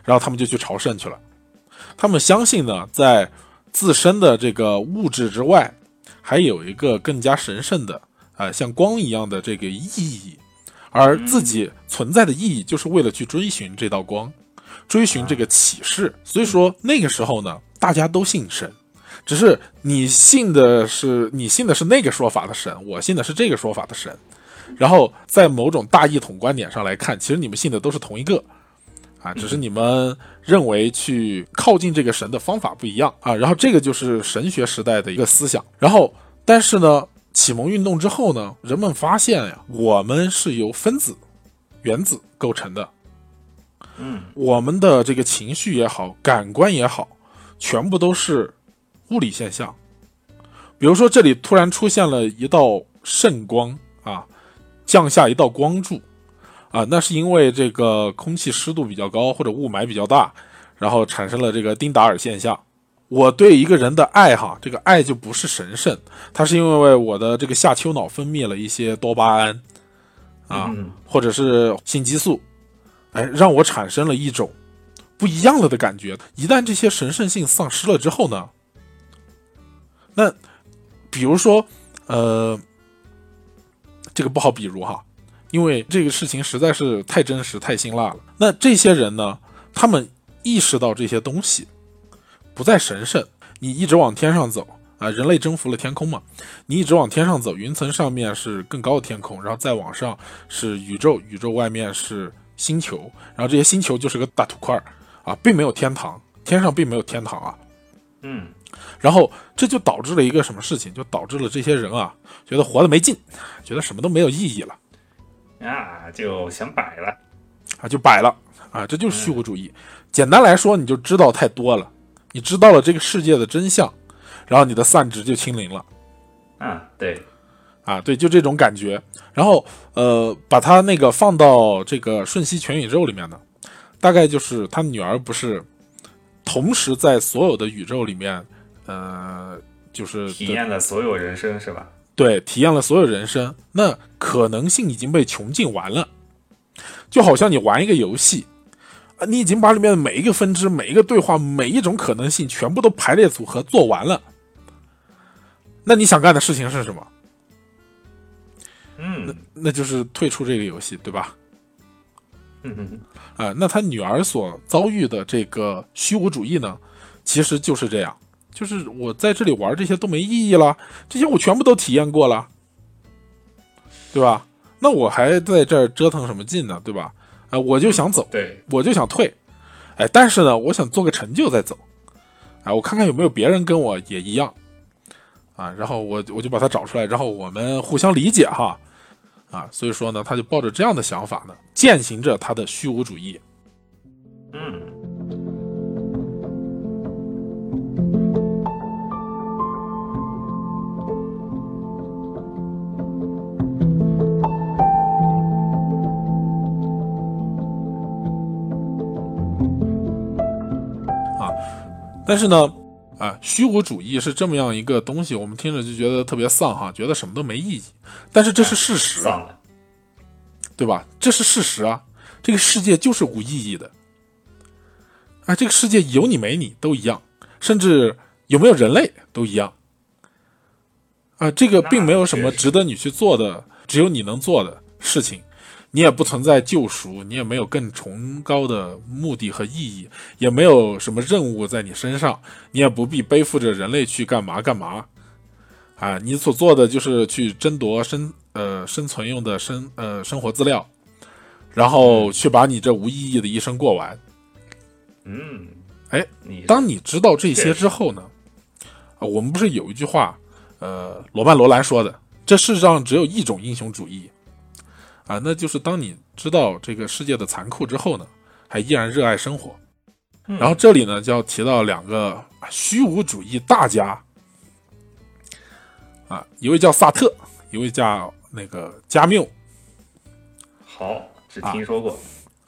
Speaker 1: 然后他们就去朝圣去了。他们相信呢，在自身的这个物质之外，还有一个更加神圣的啊、像光一样的这个意义。而自己存在的意义，就是为了去追寻这道光，追寻这个启示。所以说那个时候呢，大家都信神，只是你信的是你信的是那个说法的神，我信的是这个说法的神。然后在某种大一统观点上来看，其实你们信的都是同一个，啊，只是你们认为去靠近这个神的方法不一样啊。然后这个就是神学时代的一个思想。然后，但是呢，启蒙运动之后呢，人们发现呀，我们是由分子、原子构成的，
Speaker 2: 嗯
Speaker 1: 我们的这个情绪也好，感官也好，全部都是物理现象。比如说，这里突然出现了一道圣光啊，降下一道光柱啊，那是因为这个空气湿度比较高或者雾霾比较大，然后产生了这个丁达尔现象。我对一个人的爱哈，这个爱就不是神圣，它是因为我的这个下丘脑分泌了一些多巴胺啊，
Speaker 2: 嗯
Speaker 1: 或者是性激素，哎，让我产生了一种不一样了的感觉。一旦这些神圣性丧失了之后呢，那比如说，呃，这个不好比如哈，因为这个事情实在是太真实、太辛辣了。那这些人呢，他们意识到这些东西不再神圣，你一直往天上走。啊，人类征服了天空嘛？你一直往天上走，云层上面是更高的天空，然后再往上是宇宙，宇宙外面是星球，然后这些星球就是个大土块儿啊，并没有天堂，天上并没有天堂啊。
Speaker 2: 嗯
Speaker 1: 然后这就导致了一个什么事情？就导致了这些人啊，觉得活得没劲，觉得什么都没有意义了
Speaker 2: 啊，就想摆了。
Speaker 1: 啊，就摆了啊，这就是虚无主义。简单来说，你就知道太多了，你知道了这个世界的真相，然后你的散值就清零了。
Speaker 2: 啊，对，
Speaker 1: 啊，对，就这种感觉。然后呃，把它那个放到这个瞬息全宇宙里面呢，大概就是他女儿不是同时在所有的宇宙里面，呃，就是
Speaker 2: 体验了所有人生是吧？
Speaker 1: 对体验了所有人生，那可能性已经被穷尽完了，就好像你玩一个游戏。啊，你已经把里面的每一个分支、每一个对话、每一种可能性全部都排列组合做完了，那你想干的事情是什么？
Speaker 2: 嗯
Speaker 1: 那就是退出这个游戏，对吧？
Speaker 2: 嗯嗯
Speaker 1: 啊、那他女儿所遭遇的这个虚无主义呢，其实就是这样，就是我在这里玩这些都没意义了，这些我全部都体验过了，对吧？那我还在这儿折腾什么劲呢，对吧？啊、我就想走，
Speaker 2: 对，
Speaker 1: 我就想退，哎，但是呢，我想做个成就再走，哎，我看看有没有别人跟我也一样，啊，然后我我就把他找出来，然后我们互相理解哈，啊，所以说呢，他就抱着这样的想法呢，践行着他的虚无主义。
Speaker 2: 嗯
Speaker 1: 但是呢，啊，虚无主义是这么样一个东西，我们听着就觉得特别丧哈，觉得什么都没意义。但是这是事实，
Speaker 2: 丧了，
Speaker 1: 对吧？这是事实啊，这个世界就是无意义的。啊，这个世界有你没你都一样，甚至有没有人类都一样。啊，这个并没有什么值得你去做的，只有你能做的事情。你也不存在救赎，你也没有更崇高的目的和意义，也没有什么任务在你身上，你也不必背负着人类去干嘛干嘛。啊，你所做的就是去争夺生呃生存用的生呃生活资料，然后去把你这无意义的一生过完。
Speaker 2: 嗯，
Speaker 1: 哎，
Speaker 2: 你
Speaker 1: 当你知道这些之后呢，啊，我们不是有一句话，呃，罗曼·罗兰说的，这世上只有一种英雄主义，啊，那就是当你知道这个世界的残酷之后呢，还依然热爱生活。
Speaker 2: 嗯
Speaker 1: 然后这里呢，就要提到两个虚无主义大家，啊，一位叫萨特，一位叫那个加缪。
Speaker 2: 好，只听说过，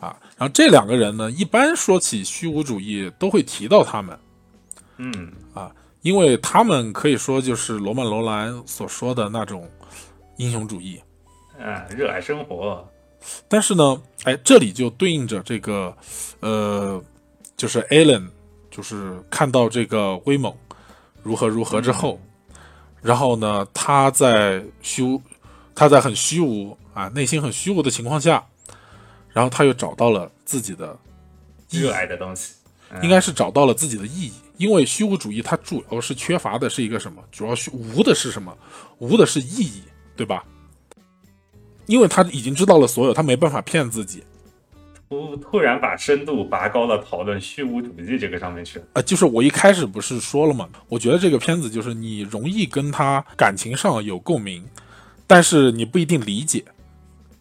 Speaker 1: 啊，然后这两个人呢，一般说起虚无主义都会提到他们，
Speaker 2: 嗯啊
Speaker 1: 因为他们可以说就是罗曼·罗兰所说的那种英雄主义。
Speaker 2: 啊，热爱生活，
Speaker 1: 但是呢，哎，这里就对应着这个，呃，就是 Alan，就是看到这个威猛如何如何之后，然后呢，他在虚无，他在很虚无啊，内心很虚无的情况下，然后他又找到了自己的
Speaker 2: 热爱的东西，嗯
Speaker 1: 应该是找到了自己的意义，因为虚无主义它主要是缺乏的是一个什么？主要是无的是什么？无的是意义，对吧？因为他已经知道了所有，他没办法骗自己
Speaker 2: 突突然把深度拔高了，讨论虚无主义这个上面去了。
Speaker 1: 啊、就是我一开始不是说了吗？我觉得这个片子就是你容易跟他感情上有共鸣，但是你不一定理解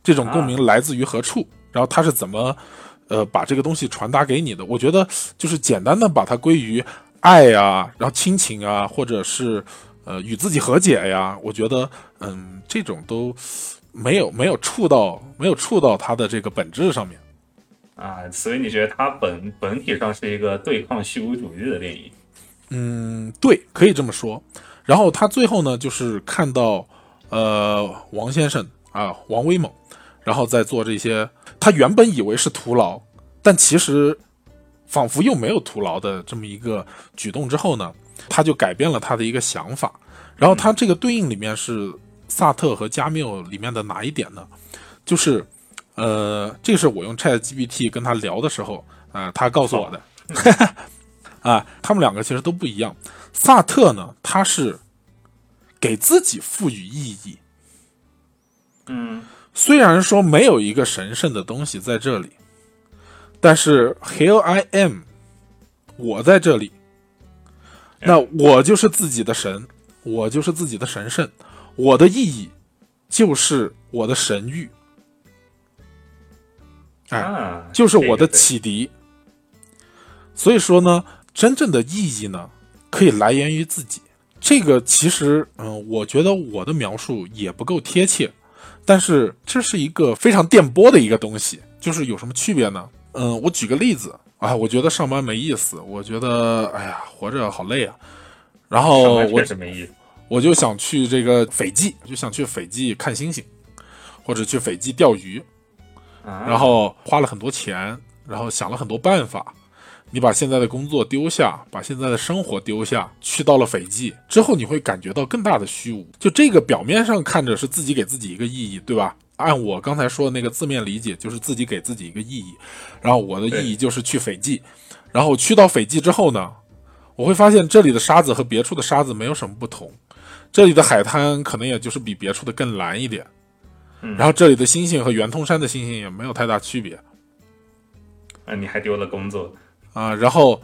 Speaker 1: 这种共鸣来自于何处，然后他是怎么呃把这个东西传达给你的。我觉得就是简单的把它归于爱呀，然后亲情啊，或者是呃与自己和解呀，我觉得嗯这种都没有没有触到没有触到它的这个本质上面。
Speaker 2: 啊，所以你觉得它本本体上是一个对抗虚无主义的电影？
Speaker 1: 嗯，对，可以这么说。然后他最后呢，就是看到呃王先生啊，王威猛，然后在做这些，他原本以为是徒劳，但其实仿佛又没有徒劳的这么一个举动之后呢，他就改变了他的一个想法。然后他这个对应里面是萨特和加缪里面的哪一点呢？就是呃，这是我用 Chat GPT 跟他聊的时候啊、他告诉我的。<laughs> 啊，他们两个其实都不一样。萨特呢，他是给自己赋予意义，
Speaker 2: 嗯
Speaker 1: 虽然说没有一个神圣的东西在这里，但是 Here I am，我在这里，那我就是自己的神，我就是自己的神圣，我的意义就是我的神域，哎，
Speaker 2: 啊，
Speaker 1: 就是我的启迪。所以说呢，真正的意义呢，可以来源于自己。这个其实，嗯，我觉得我的描述也不够贴切，但是这是一个非常电波的一个东西。就是有什么区别呢？嗯，我举个例子啊，我觉得上班没意思，我觉得哎呀，活着好累啊。然后我
Speaker 2: 确实没意思。
Speaker 1: 我就想去这个斐济，就想去斐济看星星，或者去斐济钓鱼。
Speaker 2: 啊，
Speaker 1: 然后花了很多钱，然后想了很多办法。你把现在的工作丢下，把现在的生活丢下，去到了斐济之后，你会感觉到更大的虚无。就这个表面上看着是自己给自己一个意义，对吧？按我刚才说的那个字面理解，就是自己给自己一个意义。然后我的意义就是去斐济，然后去到斐济之后呢，我会发现这里的沙子和别处的沙子没有什么不同，这里的海滩可能也就是比别处的更蓝一点。
Speaker 2: 嗯
Speaker 1: 然后这里的星星和圆通山的星星也没有太大区别
Speaker 2: 啊，你还丢了工作，
Speaker 1: 啊。然后，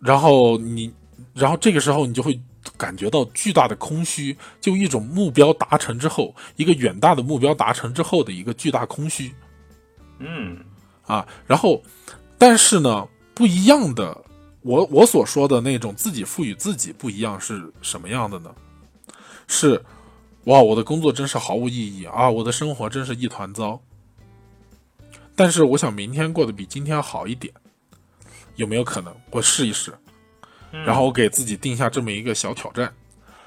Speaker 1: 然后你，然后这个时候你就会感觉到巨大的空虚，就一种目标达成之后，一个远大的目标达成之后的一个巨大空虚
Speaker 2: 嗯
Speaker 1: 啊。然后，但是呢，不一样的，我我所说的那种自己赋予自己不一样是什么样的呢？是，哇，我的工作真是毫无意义啊，我的生活真是一团糟。但是我想明天过得比今天好一点，有没有可能？我试一试。然后我给自己定下这么一个小挑战，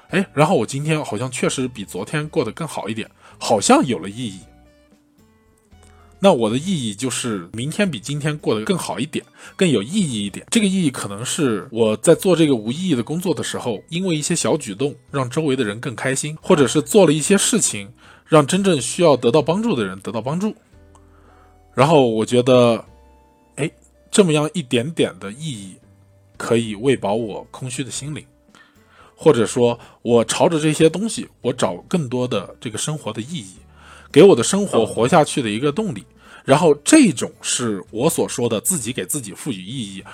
Speaker 1: 哎，然后我今天好像确实比昨天过得更好一点，好像有了意义。那我的意义就是明天比今天过得更好一点，更有意义一点。这个意义可能是我在做这个无意义的工作的时候，因为一些小举动让周围的人更开心，或者是做了一些事情，让真正需要得到帮助的人得到帮助。然后我觉得，哎，这么样一点点的意义，可以喂饱我空虚的心灵，或者说，我朝着这些东西，我找更多的这个生活的意义。给我的生活活下去的一个动力，然后这种是我所说的自己给自己赋予意义，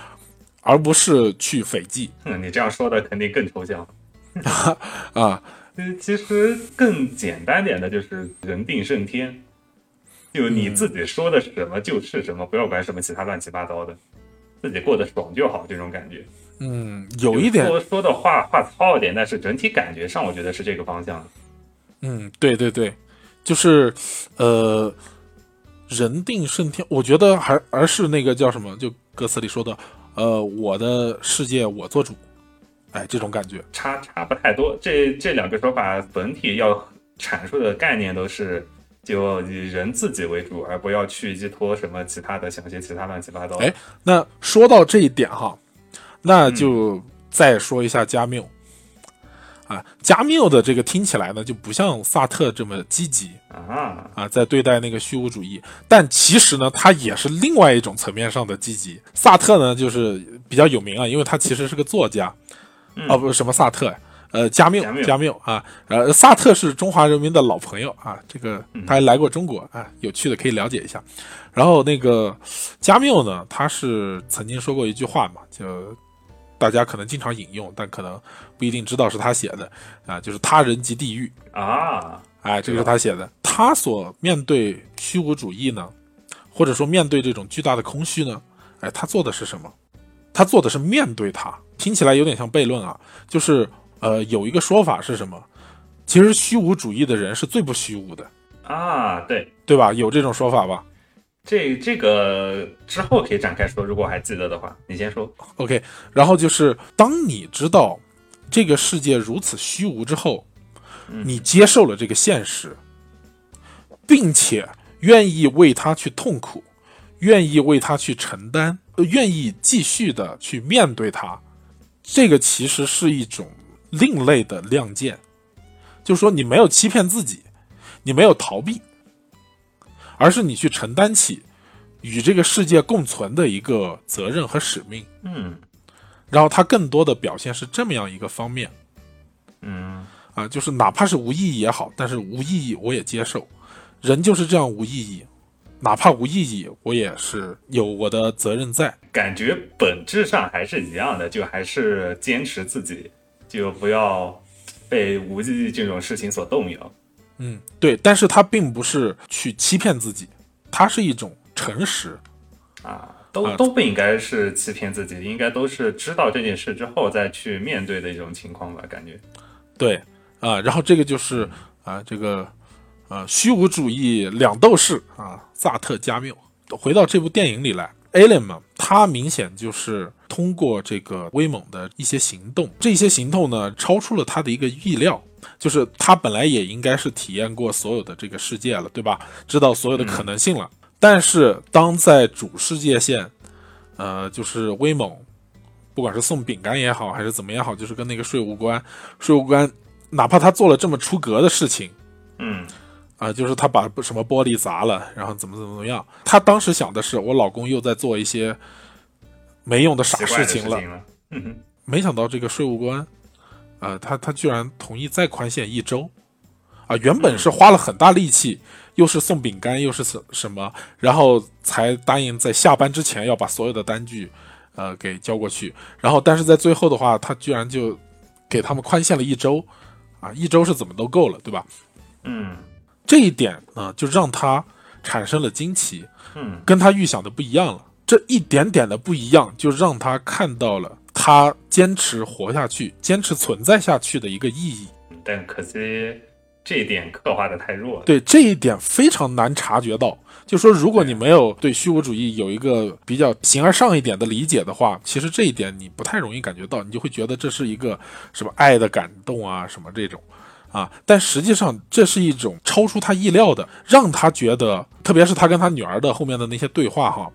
Speaker 1: 而不是去斐济。
Speaker 2: 嗯，你这样说的肯定更抽象 <laughs>
Speaker 1: 啊。
Speaker 2: 嗯，其实更简单点的就是人定胜天，就你自己说的什么就是什么，不要管什么其他乱七八糟的，自己过得爽就好，这种感觉。
Speaker 1: 嗯，有一点
Speaker 2: 说说的话话糙一点，但是整体感觉上我觉得是这个方向。
Speaker 1: 嗯，对对对。就是，呃，人定胜天，我觉得还而是那个叫什么，就歌词里说的，呃，我的世界我做主，哎，这种感觉
Speaker 2: 差差不太多。这这两个说法本体要阐述的概念都是，就以人自己为主，而不要去依托什么其他的，想些其他乱七八糟。
Speaker 1: 哎，那说到这一点哈，那就再说一下加缪。啊，加缪的这个听起来呢，就不像萨特这么积极
Speaker 2: 啊
Speaker 1: 啊，在对待那个虚无主义。但其实呢，他也是另外一种层面上的积极。萨特呢，就是比较有名啊，因为他其实是个作家，哦，不是什么萨特，呃，加缪，加缪啊，呃，萨特是中华人民的老朋友啊，这个他还来过中国啊，有趣的可以了解一下。然后那个加缪呢，他是曾经说过一句话嘛，就。大家可能经常引用，但可能不一定知道是他写的啊，就是“他人即地狱”
Speaker 2: 啊，
Speaker 1: 哎，这个是他写的。他所面对虚无主义呢，或者说面对这种巨大的空虚呢，哎，他做的是什么？他做的是面对它。听起来有点像悖论啊，就是呃，有一个说法是什么？其实虚无主义的人是最不虚无的
Speaker 2: 啊，对
Speaker 1: 对吧？有这种说法吧？
Speaker 2: 这这个之后可以展开说，如果还记得的话，你先说。
Speaker 1: OK，然后就是当你知道这个世界如此虚无之后，你接受了这个现实，并且愿意为他去痛苦，愿意为他去承担，愿意继续的去面对他，这个其实是一种另类的亮剑，就是说你没有欺骗自己，你没有逃避。而是你去承担起与这个世界共存的一个责任和使命，
Speaker 2: 嗯，
Speaker 1: 然后它更多的表现是这么样一个方面，
Speaker 2: 嗯，
Speaker 1: 啊，就是哪怕是无意义也好，但是无意义我也接受，人就是这样无意义，哪怕无意义我也是有我的责任在，
Speaker 2: 感觉本质上还是一样的，就还是坚持自己，就不要被无意义这种事情所动摇。
Speaker 1: 嗯，对，但是他并不是去欺骗自己，他是一种诚实，
Speaker 2: 啊，都都不应该是欺骗自己，应该都是知道这件事之后再去面对的一种情况吧，感觉。
Speaker 1: 对，啊，然后这个就是啊，这个啊，虚无主义两斗士啊，萨特加缪，回到这部电影里来，Alien 嘛，他明显就是通过这个威猛的一些行动，这些行动呢，超出了他的一个预料。就是他本来也应该是体验过所有的这个世界了，对吧？知道所有的可能性了。但是当在主世界线，呃，就是威猛，不管是送饼干也好，还是怎么也好，就是跟那个税务官，税务官，哪怕他做了这么出格的事情，
Speaker 2: 嗯，
Speaker 1: 啊，就是他把什么玻璃砸了，然后怎么怎么怎么样，他当时想的是，我老公又在做一些没用的傻事情了。
Speaker 2: 嗯
Speaker 1: 没想到这个税务官。呃，他他居然同意再宽限一周，啊，原本是花了很大力气，又是送饼干，又是什什么，然后才答应在下班之前要把所有的单据，呃，给交过去。然后，但是在最后的话，他居然就给他们宽限了一周，啊，一周是怎么都够了，对吧？
Speaker 2: 嗯，
Speaker 1: 这一点呢，就让他产生了惊奇，
Speaker 2: 嗯，
Speaker 1: 跟他预想的不一样了。这一点点的不一样，就让他看到了。他坚持活下去、坚持存在下去的一个意义，
Speaker 2: 但可惜这一点刻画的太弱了。
Speaker 1: 对这一点非常难察觉到。就说如果你没有对虚无主义有一个比较形而上一点的理解的话，其实这一点你不太容易感觉到，你就会觉得这是一个什么爱的感动啊，什么这种。啊！但实际上，这是一种超出他意料的，让他觉得，特别是他跟他女儿的后面的那些对话，哈，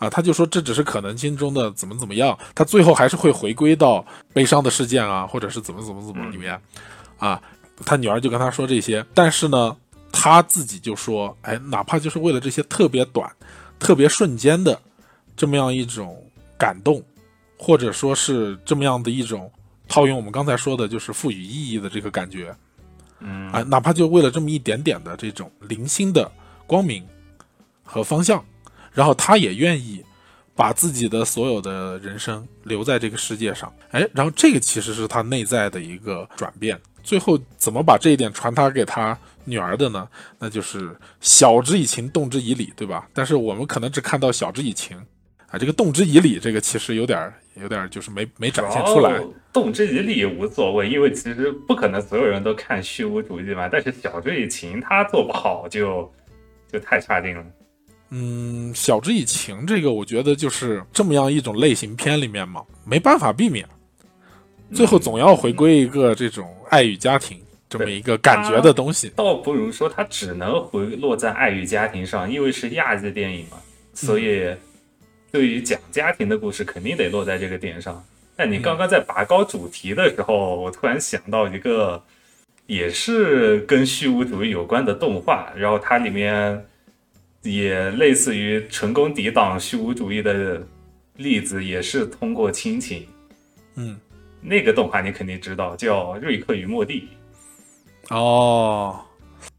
Speaker 1: 啊，他就说这只是可能性中的怎么怎么样，他最后还是会回归到悲伤的事件啊，或者是怎么怎么怎么里面，啊，他女儿就跟他说这些，但是呢，他自己就说，哎，哪怕就是为了这些特别短、特别瞬间的这么样一种感动，或者说是这么样的一种套用我们刚才说的，就是赋予意义的这个感觉。
Speaker 2: 嗯
Speaker 1: 啊，哪怕就为了这么一点点的这种零星的光明和方向，然后他也愿意把自己的所有的人生留在这个世界上，哎，然后这个其实是他内在的一个转变。最后怎么把这一点传达给他女儿的呢？那就是晓之以情，动之以理，对吧？但是我们可能只看到晓之以情。啊，这个动之以理，这个其实有点有点就是没没展现出来。
Speaker 2: 动之以理无所谓，因为其实不可能所有人都看虚无主义嘛。但是晓之以情，他做不好就就太差劲了。
Speaker 1: 嗯，晓之以情，这个我觉得就是这么样一种类型片里面嘛，没办法避免，最后总要回归一个这种爱与家庭这么一个感觉的东西。
Speaker 2: 倒不如说它只能回落在爱与家庭上，因为是亚裔电影嘛，所以。对于讲家庭的故事，肯定得落在这个点上。但你刚刚在拔高主题的时候，我突然想到一个，也是跟虚无主义有关的动画，然后它里面也类似于成功抵挡虚无主义的例子，也是通过亲情。
Speaker 1: 嗯，
Speaker 2: 那个动画你肯定知道，叫《瑞克与莫蒂》。
Speaker 1: 哦，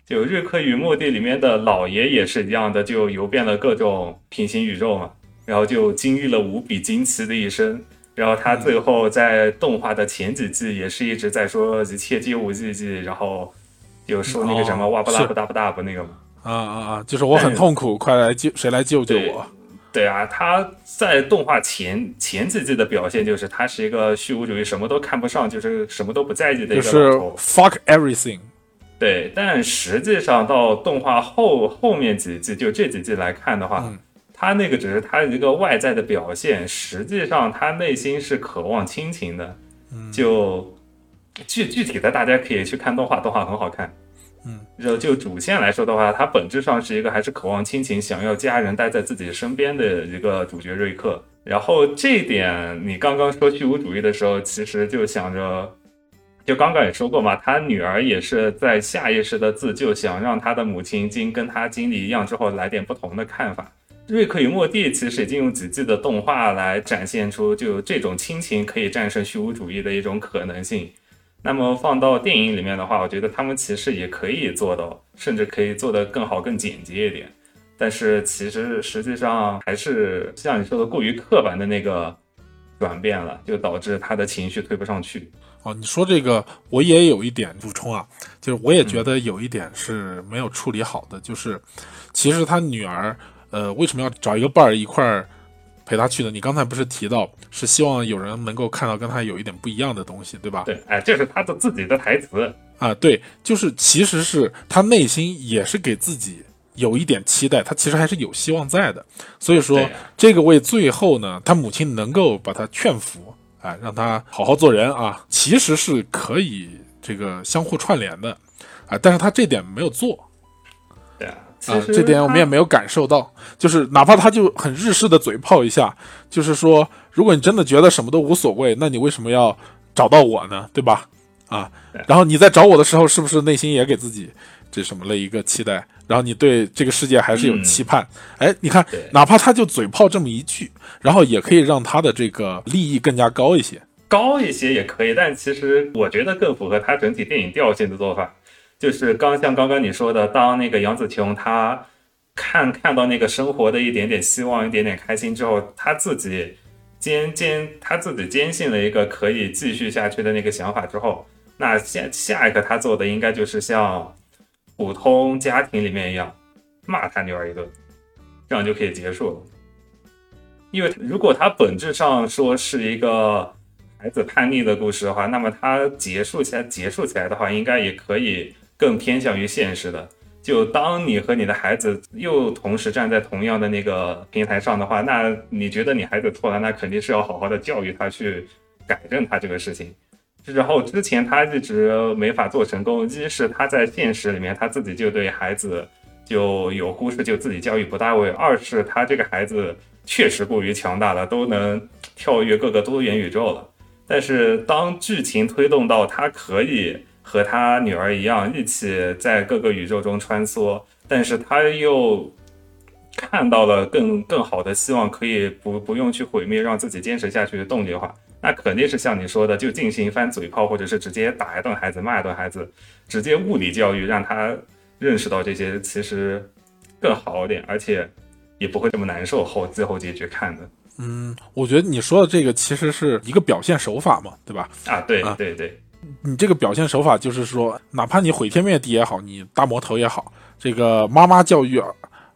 Speaker 2: 就《瑞克与莫蒂》里面的老爷也是一样的，就游遍了各种平行宇宙嘛。然后就经历了无比惊奇的一生，然后他最后在动画的前几季也是一直在说一切皆无意义，然后有说那个什么哇不拉不大不大不那个嘛，
Speaker 1: 啊啊啊！就是我很痛苦，快来救谁来救救我？
Speaker 2: 对啊，他在动画前前几季的表现就是他是一个虚无主义，什么都看不上，就是什么都不在意的一个
Speaker 1: 就是 fuck everything。
Speaker 2: 对，但实际上到动画后后面几季，就这几季来看的话。他那个只是他一个外在的表现，实际上他内心是渴望亲情的。就具具体的，大家可以去看动画，动画很好看。
Speaker 1: 嗯，
Speaker 2: 就就主线来说的话，它本质上是一个还是渴望亲情、想要家人待在自己身边的一个主角瑞克。然后这一点，你刚刚说虚无主义的时候，其实就想着，就刚刚也说过嘛，他女儿也是在下意识的自救，想让他的母亲经跟他经历一样之后，来点不同的看法。瑞克与莫蒂其实已经用几季的动画来展现出，就这种亲情可以战胜虚无主义的一种可能性。那么放到电影里面的话，我觉得他们其实也可以做到，甚至可以做得更好、更简洁一点。但是其实实际上还是像你说的过于刻板的那个转变了，就导致他的情绪推不上去。
Speaker 1: 哦，你说这个我也有一点补充啊，就是我也觉得有一点是没有处理好的，就是其实他女儿。呃，为什么要找一个伴儿一块儿陪他去的？你刚才不是提到是希望有人能够看到跟他有一点不一样的东西，对吧？
Speaker 2: 对，哎，这是他的自己的台词
Speaker 1: 啊。对，就是其实是他内心也是给自己有一点期待，他其实还是有希望在的。所以说，这个为最后呢，他母亲能够把他劝服，哎，让他好好做人啊，其实是可以这个相互串联的，啊，但是他这点没有做。
Speaker 2: 对啊。
Speaker 1: 啊，这点我们也没有感受到，就是哪怕他就很日式的嘴炮一下，就是说，如果你真的觉得什么都无所谓，那你为什么要找到我呢？对吧？啊，然后你在找我的时候，是不是内心也给自己这什么了一个期待？然后你对这个世界还是有期盼？哎，你看，哪怕他就嘴炮这么一句，然后也可以让他的这个利益更加高一些，
Speaker 2: 高一些也可以，但其实我觉得更符合他整体电影调性的做法。就是刚像刚刚你说的，当那个杨紫琼她看看到那个生活的一点点希望、一点点开心之后，她自己坚坚，她自己坚信了一个可以继续下去的那个想法之后，那下下一个她做的应该就是像普通家庭里面一样，骂他女儿一顿，这样就可以结束了。因为如果他本质上说是一个孩子叛逆的故事的话，那么他结束起来结束起来的话，应该也可以。更偏向于现实的。就当你和你的孩子又同时站在同样的那个平台上的话，那你觉得你孩子错了，那肯定是要好好的教育他去改正他这个事情。然后之前他一直没法做成功，一是他在现实里面他自己就对孩子就有忽视，就自己教育不到位；二是他这个孩子确实过于强大了，都能跳跃各个多元宇宙了。但是当剧情推动到他可以。和他女儿一样，一起在各个宇宙中穿梭，但是他又看到了更更好的希望，可以不不用去毁灭，让自己坚持下去的动力的话，那肯定是像你说的，就进行一番嘴炮，或者是直接打一顿孩子，骂一顿孩子，直接物理教育，让他认识到这些其实更好一点，而且也不会这么难受。后最后结局看的，
Speaker 1: 嗯，我觉得你说的这个其实是一个表现手法嘛，对吧？
Speaker 2: 啊，对对对。
Speaker 1: 你这个表现手法就是说，哪怕你毁天灭地也好，你大魔头也好，这个妈妈教育，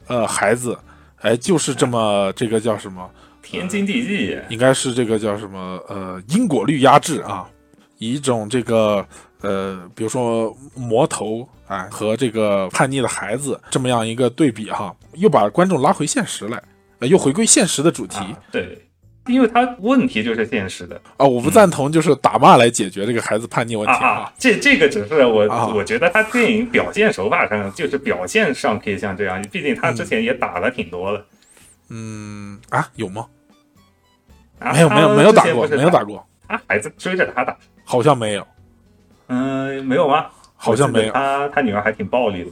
Speaker 1: 呃，孩子，哎，就是这么这个叫什么
Speaker 2: 天经地义，
Speaker 1: 应该是这个叫什么呃因果律压制啊，以一种这个呃，比如说魔头哎和这个叛逆的孩子这么样一个对比哈，又把观众拉回现实来，又回归现实的主题，
Speaker 2: 对。因为他问题就是现实的
Speaker 1: 啊，我不赞同就是打骂来解决这个孩子叛逆问题
Speaker 2: 啊。这这个只是我我觉得他电影表现手法上就是表现上可以像这样，毕竟他之前也打了挺多了。
Speaker 1: 嗯啊，有吗？没有没有没有打过，没有打过。
Speaker 2: 他孩子追着他打，
Speaker 1: 好像没有。
Speaker 2: 嗯，没有吗？
Speaker 1: 好像没有。
Speaker 2: 他他女儿还挺暴力的。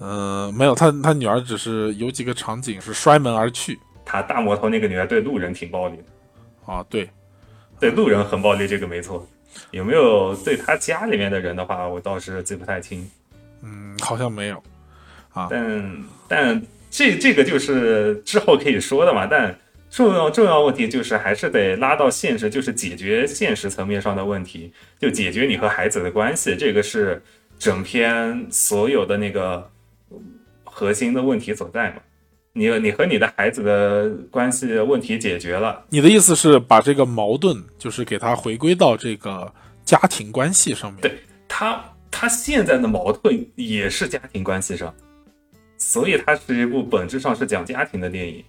Speaker 1: 嗯，没有，他他女儿只是有几个场景是摔门而去。
Speaker 2: 他大魔头那个女的对路人挺暴力的，
Speaker 1: 啊，对，
Speaker 2: 对路人很暴力，这个没错。有没有对他家里面的人的话，我倒是记不太清。
Speaker 1: 嗯，好像没有。啊，
Speaker 2: 但但这这个就是之后可以说的嘛。但重要重要问题就是还是得拉到现实，就是解决现实层面上的问题，就解决你和孩子的关系，这个是整篇所有的那个核心的问题所在嘛。你你和你的孩子的关系问题解决了，
Speaker 1: 你的意思是把这个矛盾就是给他回归到这个家庭关系上面？
Speaker 2: 对他，他现在的矛盾也是家庭关系上，所以它是一部本质上是讲家庭的电影。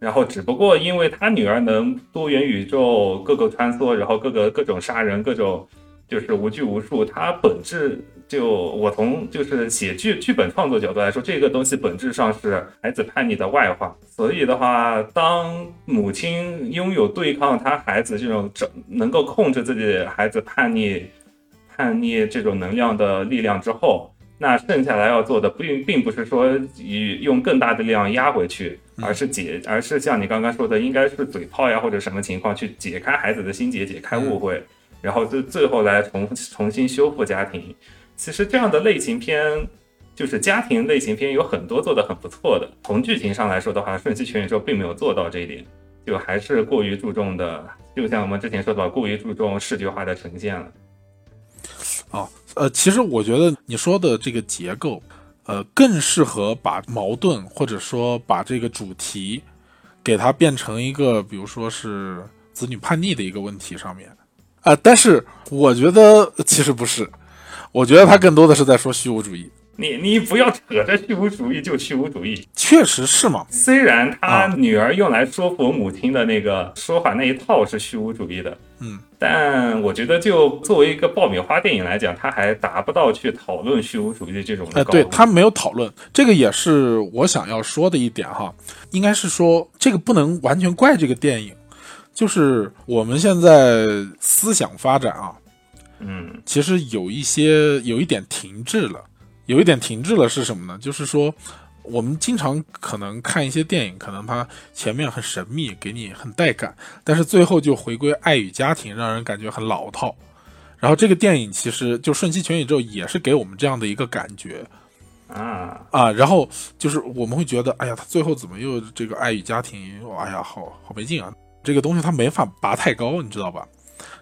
Speaker 2: 然后只不过因为他女儿能多元宇宙各个穿梭，然后各个各种杀人，各种就是无拘无束，它本质。就我从就是写剧剧本创作角度来说，这个东西本质上是孩子叛逆的外化。所以的话，当母亲拥有对抗他孩子这种整能够控制自己孩子叛逆叛逆这种能量的力量之后，那剩下来要做的并并不是说以用更大的力量压回去，而是解，而是像你刚刚说的，应该是嘴炮呀或者什么情况去解开孩子的心结，解开误会，然后最最后来重重新修复家庭。其实这样的类型片，就是家庭类型片，有很多做的很不错的。从剧情上来说的话，《瞬息全宇宙》并没有做到这一点，就还是过于注重的，就像我们之前说的，过于注重视觉化的呈现了。
Speaker 1: 哦，呃，其实我觉得你说的这个结构，呃，更适合把矛盾或者说把这个主题，给它变成一个，比如说是子女叛逆的一个问题上面。啊，但是我觉得其实不是。我觉得他更多的是在说虚无主义。
Speaker 2: 你你不要扯着虚无主义就虚无主义，
Speaker 1: 确实是嘛。
Speaker 2: 虽然他女儿用来说服母亲的那个说法那一套是虚无主义的，
Speaker 1: 嗯，
Speaker 2: 但我觉得就作为一个爆米花电影来讲，他还达不到去讨论虚无主义的这种。
Speaker 1: 哎，对他没有讨论，这个也是我想要说的一点哈。应该是说这个不能完全怪这个电影，就是我们现在思想发展啊。
Speaker 2: 嗯，
Speaker 1: 其实有一些有一点停滞了，有一点停滞了是什么呢？就是说，我们经常可能看一些电影，可能它前面很神秘，给你很带感，但是最后就回归爱与家庭，让人感觉很老套。然后这个电影其实就《瞬息全宇宙》也是给我们这样的一个感觉
Speaker 2: 啊
Speaker 1: 啊，然后就是我们会觉得，哎呀，他最后怎么又这个爱与家庭？哎呀，好好没劲啊！这个东西它没法拔太高，你知道吧？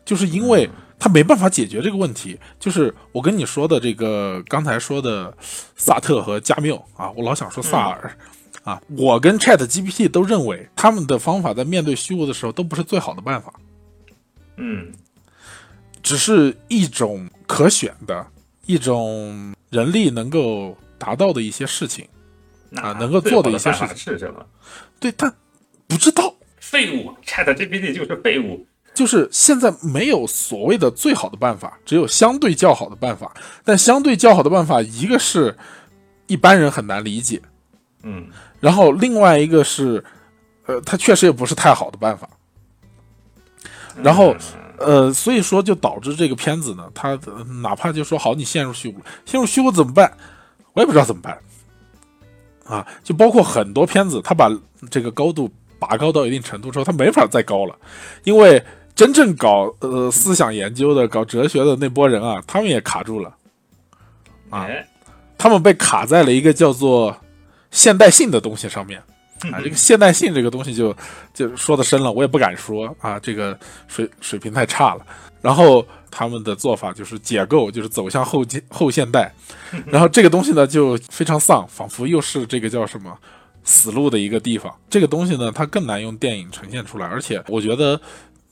Speaker 1: 就是因为。他没办法解决这个问题，就是我跟你说的这个刚才说的萨特和加缪啊，我老想说萨尔啊，我跟 Chat GPT 都认为他们的方法在面对虚无的时候都不是最好的办法，
Speaker 2: 嗯，
Speaker 1: 只是一种可选的一种人力能够达到的一些事情啊能够做的一些事情
Speaker 2: 是什么？
Speaker 1: 对，他不知道，
Speaker 2: 废物，Chat GPT 就是废物。
Speaker 1: 就是现在没有所谓的最好的办法，只有相对较好的办法。但相对较好的办法，一个是一般人很难理解，
Speaker 2: 嗯，
Speaker 1: 然后另外一个是，呃，它确实也不是太好的办法。然后，呃，所以说就导致这个片子呢，它呃哪怕就说好，你陷入虚无，陷入虚无怎么办？我也不知道怎么办。啊，就包括很多片子，它把这个高度拔高到一定程度之后，它没法再高了，因为真正搞呃思想研究的、搞哲学的那波人啊，他们也卡住了，啊
Speaker 2: 哎，
Speaker 1: 他们被卡在了一个叫做现代性的东西上面。啊，这个现代性这个东西就就说的深了，我也不敢说啊，这个水水平太差了。然后他们的做法就是解构，就是走向后现后现代。然后这个东西呢就非常丧，仿佛又是这个叫什么死路的一个地方。这个东西呢，它更难用电影呈现出来，而且我觉得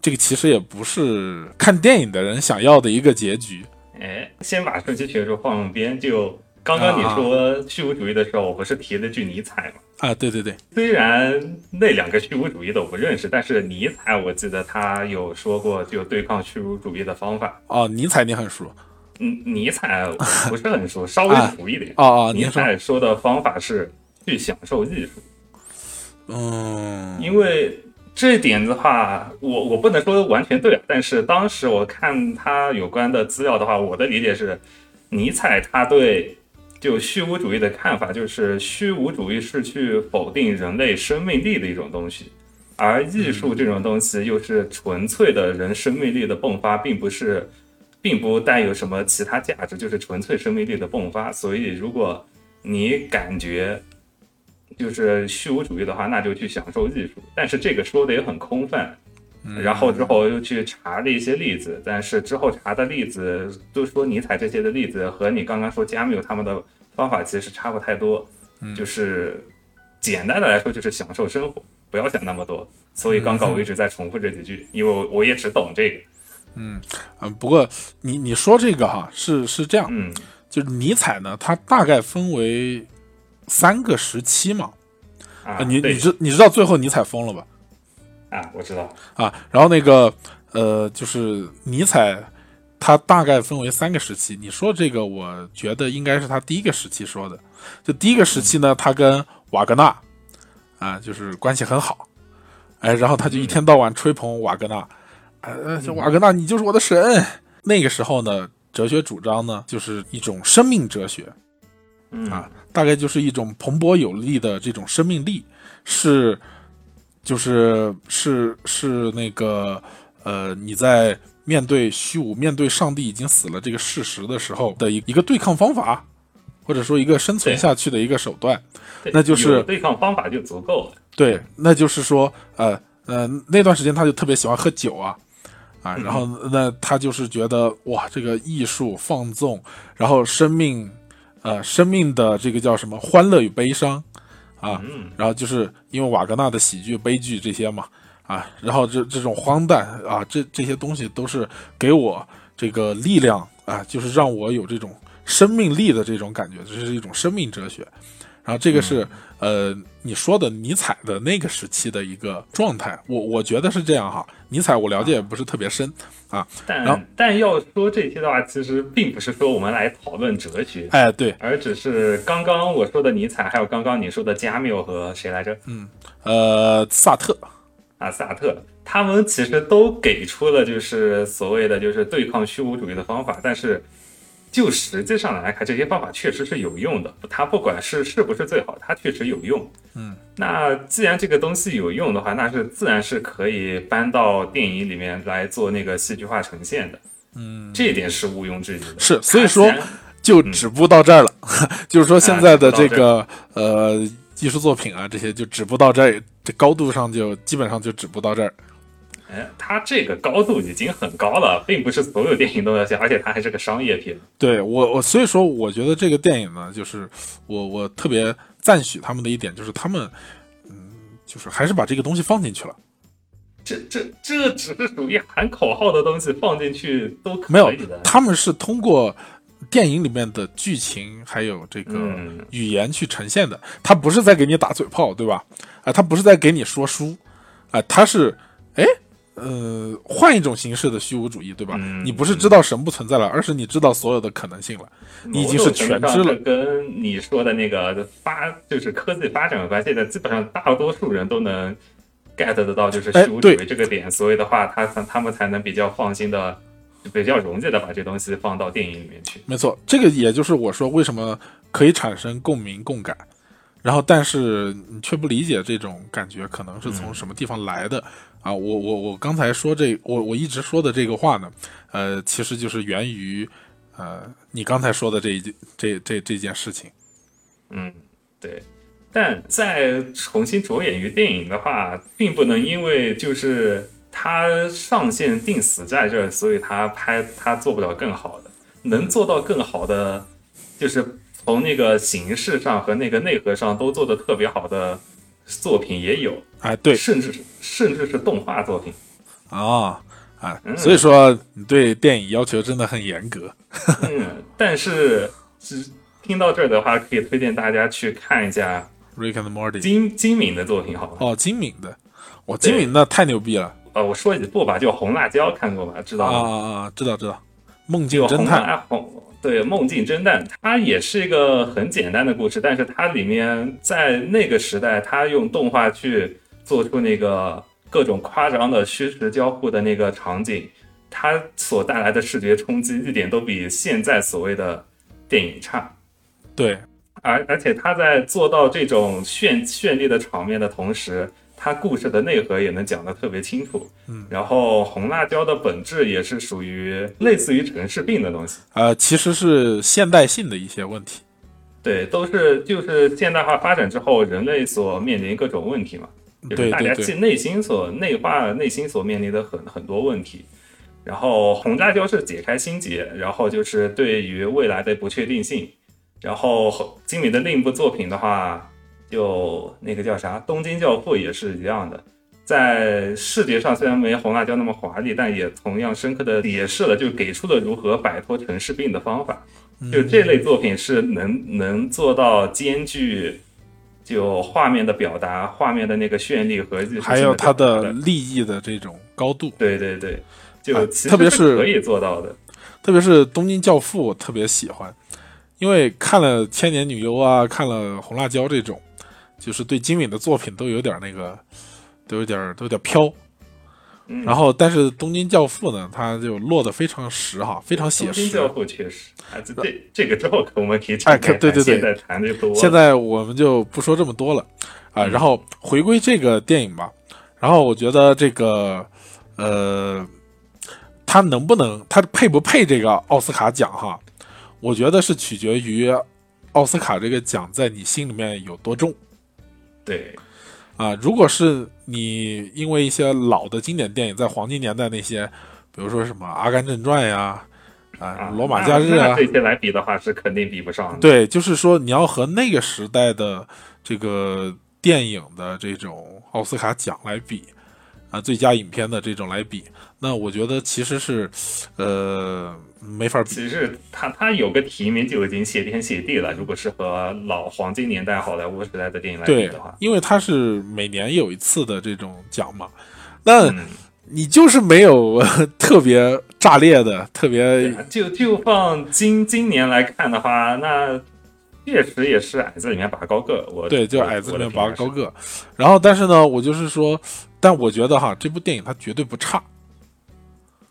Speaker 1: 这个其实也不是看电影的人想要的一个结局。
Speaker 2: 哎，先把瞬息全说放一边。就刚刚你说虚无主义的时候，我不是提了句尼采吗？
Speaker 1: 啊，对对对，
Speaker 2: 虽然那两个虚无主义的我不认识，但是尼采我记得他有说过就对抗虚无主义的方法。
Speaker 1: 哦，尼采你很熟
Speaker 2: 嗯，尼采不是很熟，<laughs> 稍微熟一点。
Speaker 1: 哦哦，
Speaker 2: 尼，采说的方法是去享受艺术，
Speaker 1: 嗯，
Speaker 2: 因为这点的话，我我不能说完全对，但是当时我看他有关的资料的话，我的理解是，尼采他对就虚无主义的看法就是虚无主义是去否定人类生命力的一种东西，而艺术这种东西又是纯粹的人生命力的迸发，并不是，并不带有什么其他价值，就是纯粹生命力的迸发。所以，如果你感觉就是虚无主义的话，那就去享受艺术。但是这个说的也很空泛。然后之后又去查了一些例子，但是之后查的例子都说尼采这些的例子和你刚刚说加缪他们的方法其实差不太多，就是简单的来说就是享受生活，不要想那么多。所以刚刚我一直在重复这几句，因为我我也只懂这个。
Speaker 1: 嗯，不过你你说这个哈是是这样，
Speaker 2: 嗯
Speaker 1: 就是尼采呢，他大概分为三个时期嘛。
Speaker 2: 啊，对
Speaker 1: 你你知你知道最后尼采疯了吧？
Speaker 2: 啊，我知道。
Speaker 1: 啊，然后那个呃，就是尼采，他大概分为三个时期。你说这个，我觉得应该是他第一个时期说的。就第一个时期呢，他跟瓦格纳啊，就是关系很好，哎，然后他就一天到晚吹捧瓦格纳，呃，就瓦格纳你就是我的神。那个时候呢，哲学主张呢，就是一种生命哲学，
Speaker 2: 嗯
Speaker 1: 啊，大概就是一种蓬勃有力的这种生命力，是，就是是是那个呃，你在面对虚无、面对上帝已经死了这个事实的时候的一一个对抗方法，或者说一个生存下去的一个手段。那就是
Speaker 2: 对抗方法就足够了。
Speaker 1: 对，那就是说，呃呃，那段时间他就特别喜欢喝酒啊，啊，然后那他就是觉得哇，这个艺术放纵，然后生命，呃，生命的这个叫什么欢乐与悲伤啊，
Speaker 2: 嗯
Speaker 1: 然后就是因为瓦格纳的喜剧、悲剧这些嘛，啊，然后这这种荒诞啊，这这些东西都是给我这个力量啊，就是让我有这种生命力的这种感觉，这是一种生命哲学。然后这个是、呃你说的尼采的那个时期的一个状态，我我觉得是这样哈。尼采我了解也不是特别深啊，
Speaker 2: 但但要说这些的话，其实并不是说我们来讨论哲学，
Speaker 1: 哎对，
Speaker 2: 而只是刚刚我说的尼采，还有刚刚你说的加缪和谁来着？
Speaker 1: 嗯呃萨特，
Speaker 2: 啊，萨特，他们其实都给出了就是所谓的就是对抗虚无主义的方法，但是就实际上来看，这些方法确实是有用的。它不管是是不是最好，它确实有用。
Speaker 1: 嗯，
Speaker 2: 那既然这个东西有用的话，那是自然是可以搬到电影里面来做那个戏剧化呈现的。
Speaker 1: 嗯，
Speaker 2: 这一点是毋庸置疑的。
Speaker 1: 是所以说就止步到这儿了，<laughs> 就是说现在的这个、呃艺术作品啊这些就止步到这儿，这高度上就基本上就止步到这儿。
Speaker 2: 哎，它这个高度已经很高了，并不是所有电影都要像，而且它还是个商业片。
Speaker 1: 对我我所以说我觉得这个电影呢，就是我我特别赞许他们的一点就是他们嗯就是还是把这个东西放进去了。
Speaker 2: 这这这只是属于喊口号的东西，放进去都可以
Speaker 1: 没有。，他们是通过电影里面的剧情还有这个
Speaker 2: 嗯
Speaker 1: 语言去呈现的，他不是在给你打嘴炮，对吧？啊，他不是在给你说书，啊，他是，哎，呃，换一种形式的虚无主义，对吧？
Speaker 2: 嗯
Speaker 1: 你不是知道神不存在了，而是你知道所有的可能性了，你已经是全知了
Speaker 2: 跟你说的那个发就是科技发展有关。系。的基本上大多数人都能 get 得到，就是
Speaker 1: 哎
Speaker 2: 虚无主义这个点，所以的话，他他们才能比较放心的、比较容易的把这东西放到电影里面去。
Speaker 1: 没错，这个也就是我说为什么可以产生共鸣共感，然后但是你却不理解这种感觉可能是从什么地方来的、啊？我我我刚才说这我我一直说的这个话呢，呃，其实就是源于呃你刚才说的这一件这这这件事情。
Speaker 2: 嗯，对。但再重新着眼于电影的话，并不能因为就是它上限定死在这儿，所以它拍它做不了更好的。能做到更好的，就是从那个形式上和那个内核上都做得特别好的作品也有，
Speaker 1: 哎，对
Speaker 2: 甚至甚至是动画作品。
Speaker 1: 啊啊，
Speaker 2: 嗯
Speaker 1: 所以说你对电影要求真的很严格。
Speaker 2: 嗯，但是只听到这儿的话，可以推荐大家去看一下
Speaker 1: Rick and Morty
Speaker 2: 金金敏的作品，好吗？
Speaker 1: 哦，精敏的，我精敏的太牛逼了
Speaker 2: 呃，我说几部吧，就《红辣椒》看过吧？知道
Speaker 1: 啊
Speaker 2: 吗？
Speaker 1: 啊啊！知道知道，梦境侦探
Speaker 2: 辣红对《梦境侦探》，它也是一个很简单的故事，但是它里面在那个时代，它用动画去做出那个各种夸张的虚实交互的那个场景，它所带来的视觉冲击一点都比现在所谓的电影差。
Speaker 1: 对
Speaker 2: 而而且他在做到这种绚绚丽的场面的同时，他故事的内核也能讲得特别清楚。
Speaker 1: 嗯，
Speaker 2: 然后红辣椒的本质也是属于类似于城市病的东西，
Speaker 1: 呃，其实是现代性的一些问题。
Speaker 2: 对，都是就是现代化发展之后人类所面临各种问题嘛，就是大家内内心所内化内心所面临的很很多问题。然后红辣椒是解开心结，然后就是对于未来的不确定性。然后金敏的另一部作品的话，就那个叫啥《东京教父》也是一样的，在视觉上虽然没红辣椒那么华丽，但也同样深刻的解释了，就给出了如何摆脱城市病的方法。就这类作品是能能做到兼具就画面的表达、画面的那个绚丽和
Speaker 1: 还有它的立意的这种高度，
Speaker 2: 对对对，就
Speaker 1: 啊特别是
Speaker 2: 可以做到的。
Speaker 1: 特别是《东京教父》，我特别喜欢，因为看了《千年女优》啊，看了《红辣椒》这种，就是对金敏的作品都有点那个，都有点都有点飘。
Speaker 2: 嗯
Speaker 1: 然后，但是《东京教父》呢，它就落得非常实哈，非常写实
Speaker 2: 东京教。父确实啊，这这这个之后可我们可以
Speaker 1: 哎对对对
Speaker 2: 现在谈的多。
Speaker 1: 现在我们就不说这么多了啊，
Speaker 2: 嗯
Speaker 1: 然后回归这个电影吧。然后我觉得这个呃，他能不能，他配不配这个奥斯卡奖哈？我觉得是取决于奥斯卡这个奖在你心里面有多重
Speaker 2: 对
Speaker 1: 啊。如果是你因为一些老的经典电影，在黄金年代那些，比如说什么《阿甘正传》呀，啊，
Speaker 2: 啊，《
Speaker 1: 罗马假日》啊，
Speaker 2: 这些来比的话是肯定比不上的。
Speaker 1: 对，就是说你要和那个时代的这个电影的这种奥斯卡奖来比，啊，最佳影片的这种来比，那我觉得其实是，呃，没法比。
Speaker 2: 其实他他有个提名就已经谢天谢地了。如果是和老黄金年代好莱坞时代的电影来比的话，，
Speaker 1: 因为它是每年有一次的这种奖嘛，那
Speaker 2: 嗯，
Speaker 1: 你就是没有 <laughs> 特别炸裂的，特别
Speaker 2: 就就放今今年来看的话，那确实也是矮子里面拔高个。我
Speaker 1: 对，就矮子里面拔高个。然后，但是呢，我就是说，但我觉得哈，这部电影它绝对不差。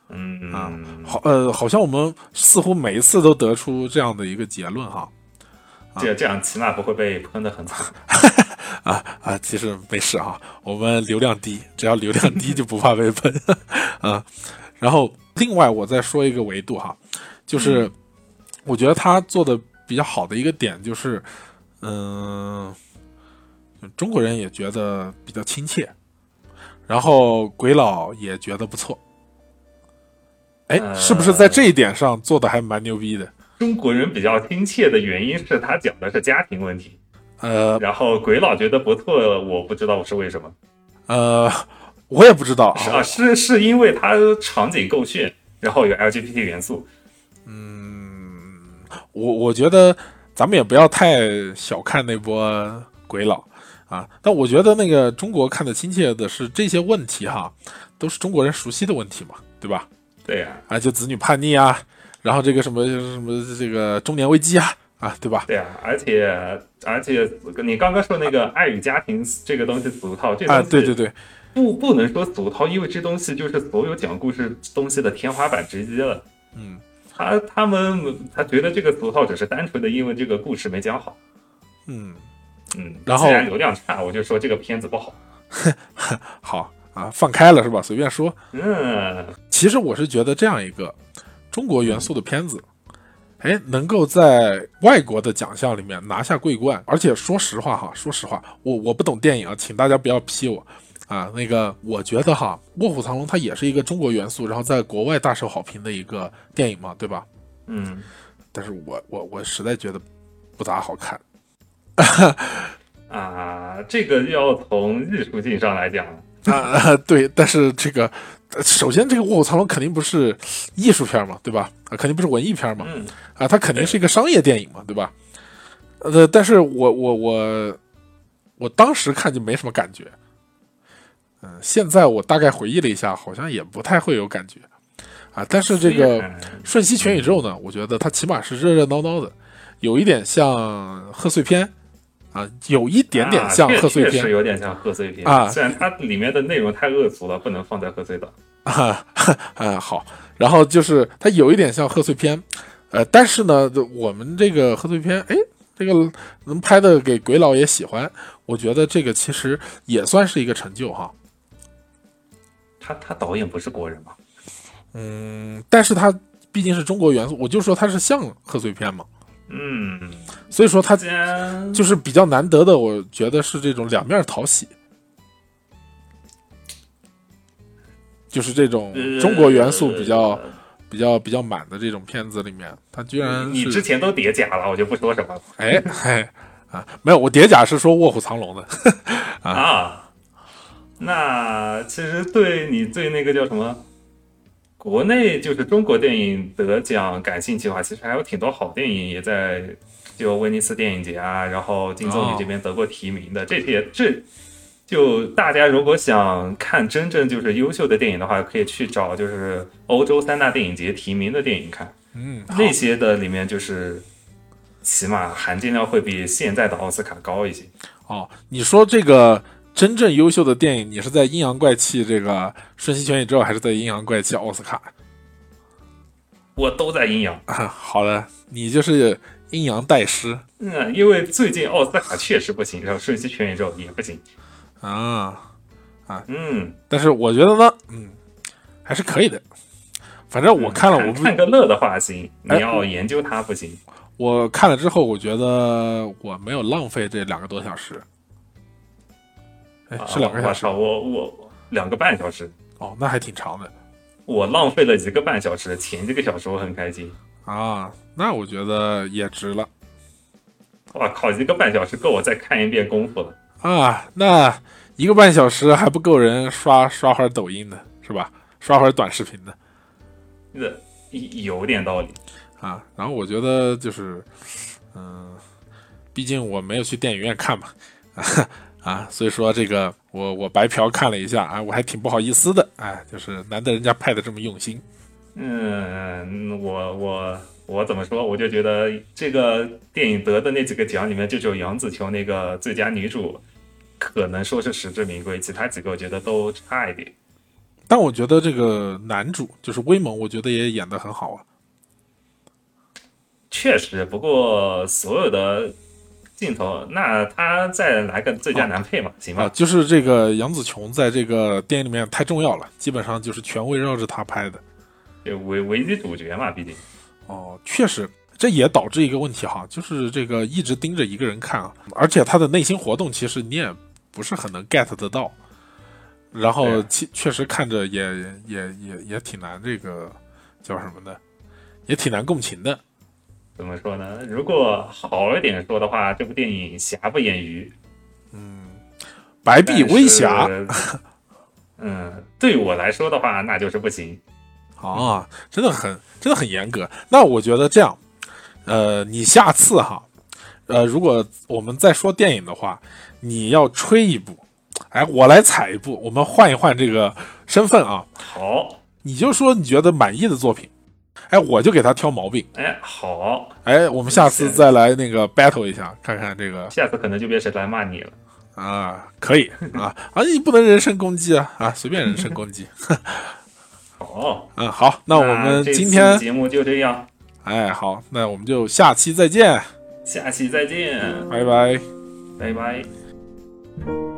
Speaker 2: 嗯
Speaker 1: 啊好，呃，好像我们似乎每一次都得出这样的一个结论哈。
Speaker 2: 这这样起码不会被喷的很惨。<laughs>
Speaker 1: 啊啊，其实没事啊，我们流量低，只要流量低就不怕被喷 <laughs> 啊。然后，另外我再说一个维度哈，就是我觉得他做的比较好的一个点就是，嗯、中国人也觉得比较亲切，然后鬼佬也觉得不错。哎，是不是在这一点上做的还蛮牛逼的？
Speaker 2: 中国人比较亲切的原因是他讲的是家庭问题，
Speaker 1: 呃
Speaker 2: 然后鬼佬觉得不错，我不知道是为什么。
Speaker 1: 呃，我也不知道
Speaker 2: 是啊，是是因为它场景够炫，然后有 LGBT 元素。
Speaker 1: 嗯我我觉得咱们也不要太小看那波鬼佬啊，但我觉得那个中国看的亲切的是这些问题哈，都是中国人熟悉的问题嘛，对吧？
Speaker 2: 对呀，
Speaker 1: 啊，就子女叛逆啊，然后这个什么什么这个中年危机啊，啊，对吧？
Speaker 2: 对啊，而且而且你刚刚说那个爱与家庭这个东西俗套，这
Speaker 1: 啊，对对对，
Speaker 2: 不不能说俗套，因为这东西就是所有讲故事东西的天花板直击了。
Speaker 1: 嗯，
Speaker 2: 他他们他觉得这个俗套只是单纯的因为这个故事没讲好。
Speaker 1: 嗯，
Speaker 2: 嗯，
Speaker 1: 然后
Speaker 2: 既然流量差，我就说这个片子不好。<laughs>
Speaker 1: 好啊，放开了是吧？随便说。
Speaker 2: 嗯，
Speaker 1: 其实我是觉得这样一个中国元素的片子，哎，能够在外国的奖项里面拿下桂冠，而且说实话哈，说实话，我我不懂电影啊，请大家不要批我啊。那个，我觉得哈，《卧虎藏龙》它也是一个中国元素，然后在国外大受好评的一个电影嘛，对吧？
Speaker 2: 嗯，
Speaker 1: 但是我我我实在觉得不咋好看。<laughs>
Speaker 2: 啊，这个要从艺术性上来讲，
Speaker 1: 啊，<laughs> 对，但是这个，呃首先这个《卧虎藏龙》肯定不是艺术片嘛，对吧？啊，肯定不是文艺片嘛，
Speaker 2: 嗯，
Speaker 1: 啊，它肯定是一个商业电影嘛，对吧？呃，但是我我我我当时看就没什么感觉，嗯，现在我大概回忆了一下，好像也不太会有感觉，啊，但是这个《瞬息全宇宙》呢，我觉得它起码是热热闹闹的，有一点像贺岁片，啊，有一点点像贺岁片
Speaker 2: 啊确确实，有点像贺岁片
Speaker 1: 啊
Speaker 2: 虽然它里面的内容太恶俗了，不能放在贺岁档。
Speaker 1: 啊，啊好，然后就是它有一点像贺岁片，呃，但是呢，我们这个贺岁片，哎，这个能拍的给鬼佬也喜欢，我觉得这个其实也算是一个成就哈。
Speaker 2: 他他导演不是国人吗？
Speaker 1: 嗯，但是他毕竟是中国元素，我就说他是像贺岁片嘛，
Speaker 2: 嗯，
Speaker 1: 所以说它
Speaker 2: 既然
Speaker 1: 就是比较难得的，我觉得是这种两面讨喜。就是这种中国元素比较、
Speaker 2: 呃
Speaker 1: 比较比较满的这种片子里面，他居然
Speaker 2: 你之前都叠甲了，我就不说什么了。
Speaker 1: 哎哎啊，没有，我叠甲是说《卧虎藏龙》的。<laughs>
Speaker 2: 啊。那其实对你对那个叫什么，国内就是中国电影得奖感兴趣的话，其实还有挺多好电影也在就威尼斯电影节啊，然后金棕榈这边得过提名的。这些这就大家如果想看真正就是优秀的电影的话，可以去找就是欧洲三大电影节提名的电影看。
Speaker 1: 嗯，
Speaker 2: 那些的里面就是起码含金量会比现在的奥斯卡高一些。
Speaker 1: 哦，你说这个真正优秀的电影，你是在《阴阳怪气》这个《瞬息全宇宙》，还是在《阴阳怪气》奥斯卡？
Speaker 2: 我都在阴阳，
Speaker 1: 啊，<laughs> 好的，你就是阴阳代师
Speaker 2: 嗯，因为最近奥斯卡确实不行，然后瞬息全宇宙也不行，
Speaker 1: 啊啊。
Speaker 2: 嗯，
Speaker 1: 但是我觉得呢，嗯，还是可以的。反正我看了，我不
Speaker 2: 看个乐的话行，
Speaker 1: 哎
Speaker 2: 你要研究它不行。
Speaker 1: 我看了之后，我觉得我没有浪费这两个多小时。哎，是两个小时
Speaker 2: 啊我操，我我两个半小时，
Speaker 1: 哦，那还挺长的
Speaker 2: 我浪费了一个半小时，前一个小时我很开心。
Speaker 1: 啊。那我觉得也值了
Speaker 2: 哇靠，一个半小时够我再看一遍功夫了。
Speaker 1: 啊。那一个半小时还不够人刷刷会儿抖音的是吧？刷会儿短视频的
Speaker 2: 那有点道理。
Speaker 1: 啊。然后我觉得就是，嗯，毕竟我没有去电影院看嘛，啊，所以说这个我我白嫖看了一下啊，我还挺不好意思的，哎，就是难得人家拍的这么用心。
Speaker 2: 嗯，我我我怎么说？我就觉得这个电影得的那几个奖里面，就只有杨紫琼那个最佳女主，可能说是实至名归，其他几个我觉得都差一点。
Speaker 1: 但我觉得这个男主就是威猛，我觉得也演得很好啊。
Speaker 2: 确实，不过所有的镜头，那他再来个最佳男配嘛，行
Speaker 1: 啊，
Speaker 2: 吧？
Speaker 1: 就是这个杨紫琼在这个电影里面太重要了，基本上就是全围绕着她拍的。
Speaker 2: 就唯唯一主角嘛，毕竟。
Speaker 1: 哦，确实，这也导致一个问题哈，就是这个一直盯着一个人看啊，而且他的内心活动其实你也不是很能 get 得到，然后
Speaker 2: 对
Speaker 1: 其确实看着也也也也挺难，这个叫什么呢？也挺难共情的。
Speaker 2: 怎么说呢？如果好一点说的话，这部电影瑕不掩瑜，嗯
Speaker 1: 白璧微瑕。
Speaker 2: 嗯，对我来说的话，那就是不行。
Speaker 1: 啊，真的很真的很严格。那我觉得这样，呃，你下次哈，呃，如果我们再说电影的话，你要吹一部，哎，我来踩一部，我们换一换这个身份啊。
Speaker 2: 好，
Speaker 1: 你就说你觉得满意的作品，哎，我就给他挑毛病。
Speaker 2: 哎，好，
Speaker 1: 哎，我们下次再来那个 battle 一下，看看这个
Speaker 2: 下次可能就变成来骂你了。
Speaker 1: 啊，可以啊啊，你不能人身攻击啊啊，随便人身攻击。<laughs>
Speaker 2: 好，
Speaker 1: 嗯，好，那我们今天
Speaker 2: 节目就这样，
Speaker 1: 哎好，那我们就下期再见，
Speaker 2: 下期再见，
Speaker 1: 拜拜。
Speaker 2: 拜拜。「